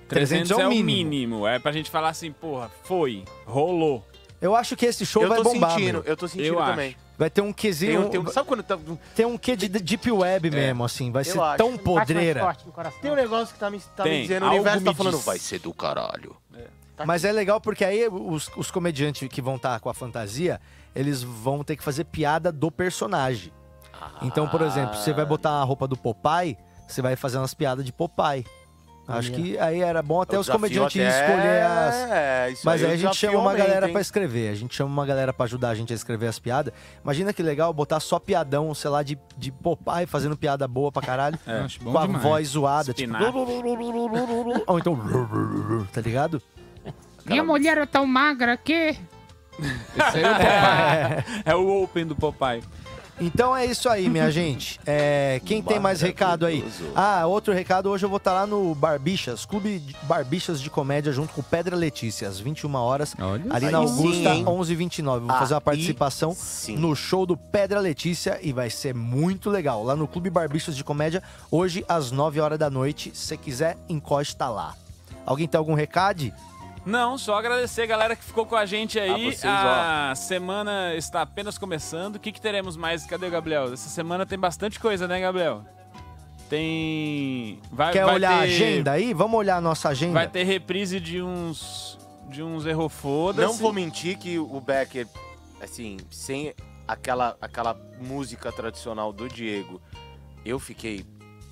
300 300 é o é o mínimo. mínimo. É pra gente falar assim, porra, foi, rolou. Eu acho que esse show Eu vai tô bombar. sentindo, meu. eu tô sentindo Eu também. acho. Vai ter um quesinho. Tem um- tem sabe quando tá. Tem um quê de deep web mesmo, assim. Vai Eu ser acho. tão podreira. Tem um negócio que tá me, tá me Tem, dizendo, o universo tá falando, diz. vai ser do caralho. Mas é legal porque aí os, os comediantes que vão estar com a fantasia, eles vão ter que fazer piada do personagem. Então, por exemplo, você vai botar a roupa do Popeye, você vai fazer umas piadas de Popeye. Acho que aí era bom até O os comediantes até- escolher as. é, isso Mas aí aí, a gente chama uma galera pra escrever. A gente chama uma galera pra ajudar a gente a escrever as piadas. Imagina que legal botar só piadão, sei lá, de, de Popeye fazendo piada boa pra caralho. É, acho bom com a demais. voz zoada, tipo. Ou então. Tá ligado? Minha mulher é tão magra que. Esse aí é o Popeye. É o Open do Popeye. Então é isso aí, minha gente. É, quem tem mais recado aí? Ah, outro recado, hoje eu vou estar lá no Barbichas, Clube de Barbichas de Comédia, junto com Pedra Letícia, às 21 horas, ali na Augusta, sim, hein? 1129. Vou fazer uma participação no show do Pedra Letícia e vai ser muito legal. Lá no Clube Barbichas de Comédia, hoje às 9 horas da noite. Se quiser, encosta lá. Alguém tem algum recado? Não, só agradecer a galera que ficou com a gente aí. A vocês, a semana está apenas começando. O que, que teremos mais? Cadê o Gabriel? Essa semana tem bastante coisa, né, Gabriel? Tem. Vai, Quer vai olhar a ter- agenda aí? Vamos olhar a nossa agenda? Vai ter reprise de uns. De uns erro foda Não vou mentir que o Becker, assim, sem aquela, aquela música tradicional do Diego, eu fiquei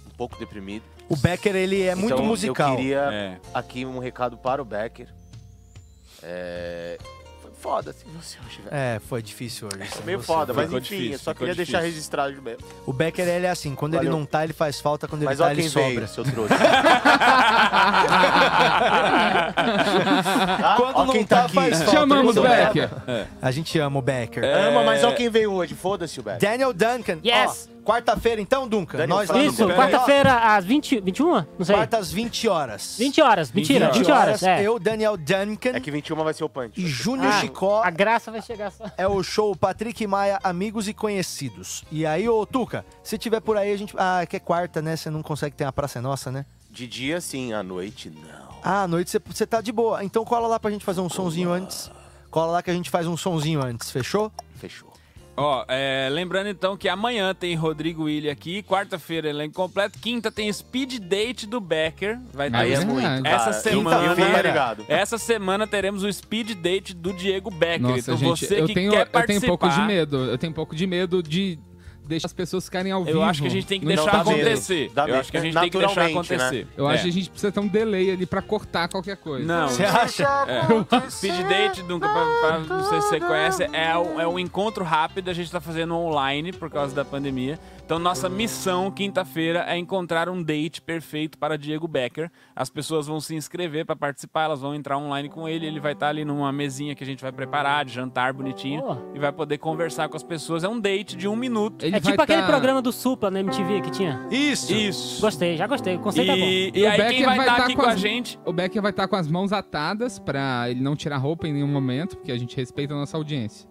um pouco deprimido. O Becker, ele é muito Então, musical. Eu queria É. aqui um recado para o Becker. É... Foi foda assim você hoje, velho. É, foi difícil hoje. Foi meio você. foda, mas Ficou enfim, difícil, eu só ficou queria deixar difícil. registrado mesmo. O Becker, ele é assim, quando ele Valeu. não tá, ele faz falta, quando ele Mas tá, ele quem sobra. veio, seu trouxa. Quando ó não quem tá, tá aqui. faz falta. Chamamos Quando o tá- Becker. É. A gente ama o Becker. Ama, mas olha quem veio hoje, foda-se o Becker. Daniel Duncan. Yes. Ó, Quarta-feira, então, Duncan. Daniel, Nós lá no Isso, quarta-feira às 20, 21? Não sei. Quarta às 20 horas. 20 horas, mentira, 20 horas. É. Eu, Daniel Duncan É que 21 vai ser o punch. e Júnior Ah, Chicó. A graça vai chegar só. É o show Patrick Maia, Amigos e Conhecidos. E aí, ô Tuca, se tiver por aí, a gente. Ah, que é quarta, né? Você não consegue ter uma Praça é Nossa, né? De dia sim, à noite não. Ah, à noite você- você tá de boa. Então cola lá pra gente fazer um sonzinho antes. Cola lá que a gente faz um sonzinho antes, fechou? Fechou. Ó, é, lembrando então que amanhã tem Rodrigo Willi aqui, quarta-feira elenco completo, quinta tem speed date do Becker. Vai ter Aí é essa- muito, essa cara. semana. Quinta-feira, tá ligado. Essa semana teremos o speed date do Diego Becker. Nossa, então gente, você eu que tenho, quer eu tenho participar. um pouco de medo. Eu tenho um pouco de medo de deixar as pessoas ficarem ao vivo. Eu acho que a gente tem que deixar dá acontecer. Dá Eu medo. acho que a gente tem que deixar Naturalmente, né? acontecer. Eu É. acho que a gente precisa ter um delay ali pra cortar qualquer coisa. Não. Você acha? É. Speed date, nunca pra, pra- não sei se você conhece, é um, é um encontro rápido, a gente tá fazendo online por causa da pandemia. Então, nossa missão, quinta-feira, é encontrar um date perfeito para Diego Becker. As pessoas vão se inscrever para participar, elas vão entrar online com ele, ele vai estar ali numa mesinha que a gente vai preparar, de jantar bonitinho, Pô. e vai poder conversar com as pessoas. É um date de um minuto. Ele É tipo vai aquele tá- programa do Supla na MTV que tinha. Isso. Isso. Gostei, já gostei. O conceito é bom. E, E e o aí, quem Becker vai vai estar tá aqui com com a as- gente... O Becker vai estar com as mãos atadas pra ele não tirar roupa em nenhum momento, porque a gente respeita a nossa audiência.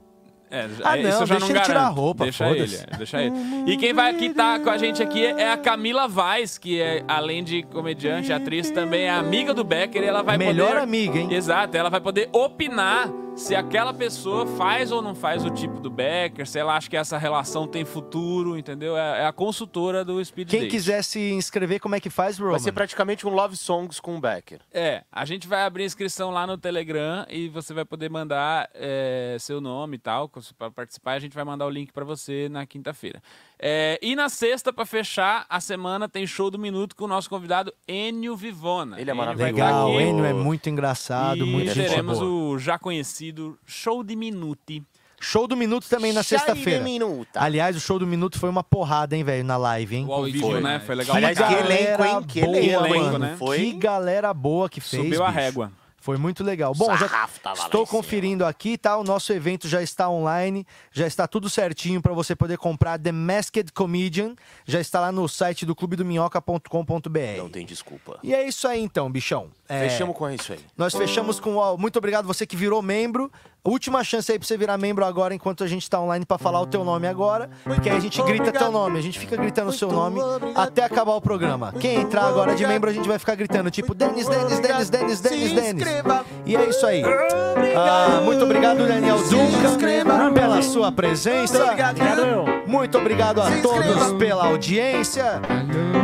É, Ah, isso não, eu já não ele tirar garanto. a roupa, deixa ele, é, deixa ele. E quem vai aqui tá com a gente aqui é a Camila Vaz, que é, além de comediante, atriz, também é amiga do Becker. E ela vai Melhor poder... amiga, hein? Exato, ela vai poder opinar se aquela pessoa faz ou não faz o tipo do Becker, se ela acha que essa relação tem futuro, entendeu? É, é a consultora do Speed Quem Date. quiser se inscrever, como é que faz, Roman? Vai ser praticamente um Love Songs com o Becker. É, a gente vai abrir inscrição lá no Telegram e você vai poder mandar é, seu nome e tal para participar. A gente vai mandar o link para você na quinta-feira. É, e na sexta, para fechar a semana, tem show do minuto com o nosso convidado Enio Vivona. Ele é maravilhoso. Legal, o. Enio é muito engraçado, E muito gente teremos boa. o já conhecido Show de Minuti. Show do Minuto também na Show de sexta-feira. Minuta. Aliás, o show do Minuto foi uma porrada, hein, velho, na live, hein? O ao vivo, né? Foi legal Aliás, que elenco, hein? Que boa, elenco, mano. né? Foi. Que galera boa que fez. Subiu a bicho. régua. Foi muito legal. Bom, já Sarrafo estou conferindo aqui, tá? O nosso evento já está online, já está tudo certinho para você poder comprar The Masked Comedian. Já está lá no site do clubedominhoca.com.br. Não tem desculpa. E é isso aí então, bichão. É, Fechamos com isso aí. Nós fechamos com. muito obrigado você que virou membro. Última chance aí pra você virar membro agora, enquanto a gente tá online pra falar o teu nome agora. Porque aí a gente grita teu nome, a gente fica gritando o seu nome até acabar o programa. Quem entrar agora de membro, a gente vai ficar gritando, tipo, Denis, Denis, Denis, Denis, Denis, Denis. E é isso aí. Ah, muito obrigado, Daniel Duncan, pela sua presença. Muito obrigado a todos pela audiência.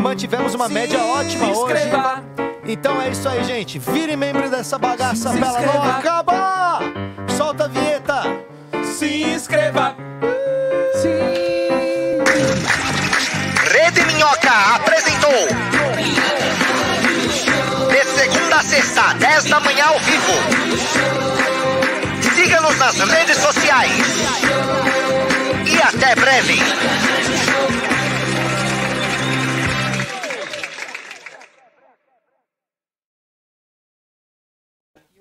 Mantivemos uma média ótima hoje. Então é isso aí, gente. Vire membro dessa bagaça pra ela não acabar. Solta a vinheta. Se inscreva. Rede Minhoca apresentou. De segunda a sexta, 10 da manhã ao vivo. Siga-nos nas redes sociais. E até breve.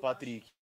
Patrick.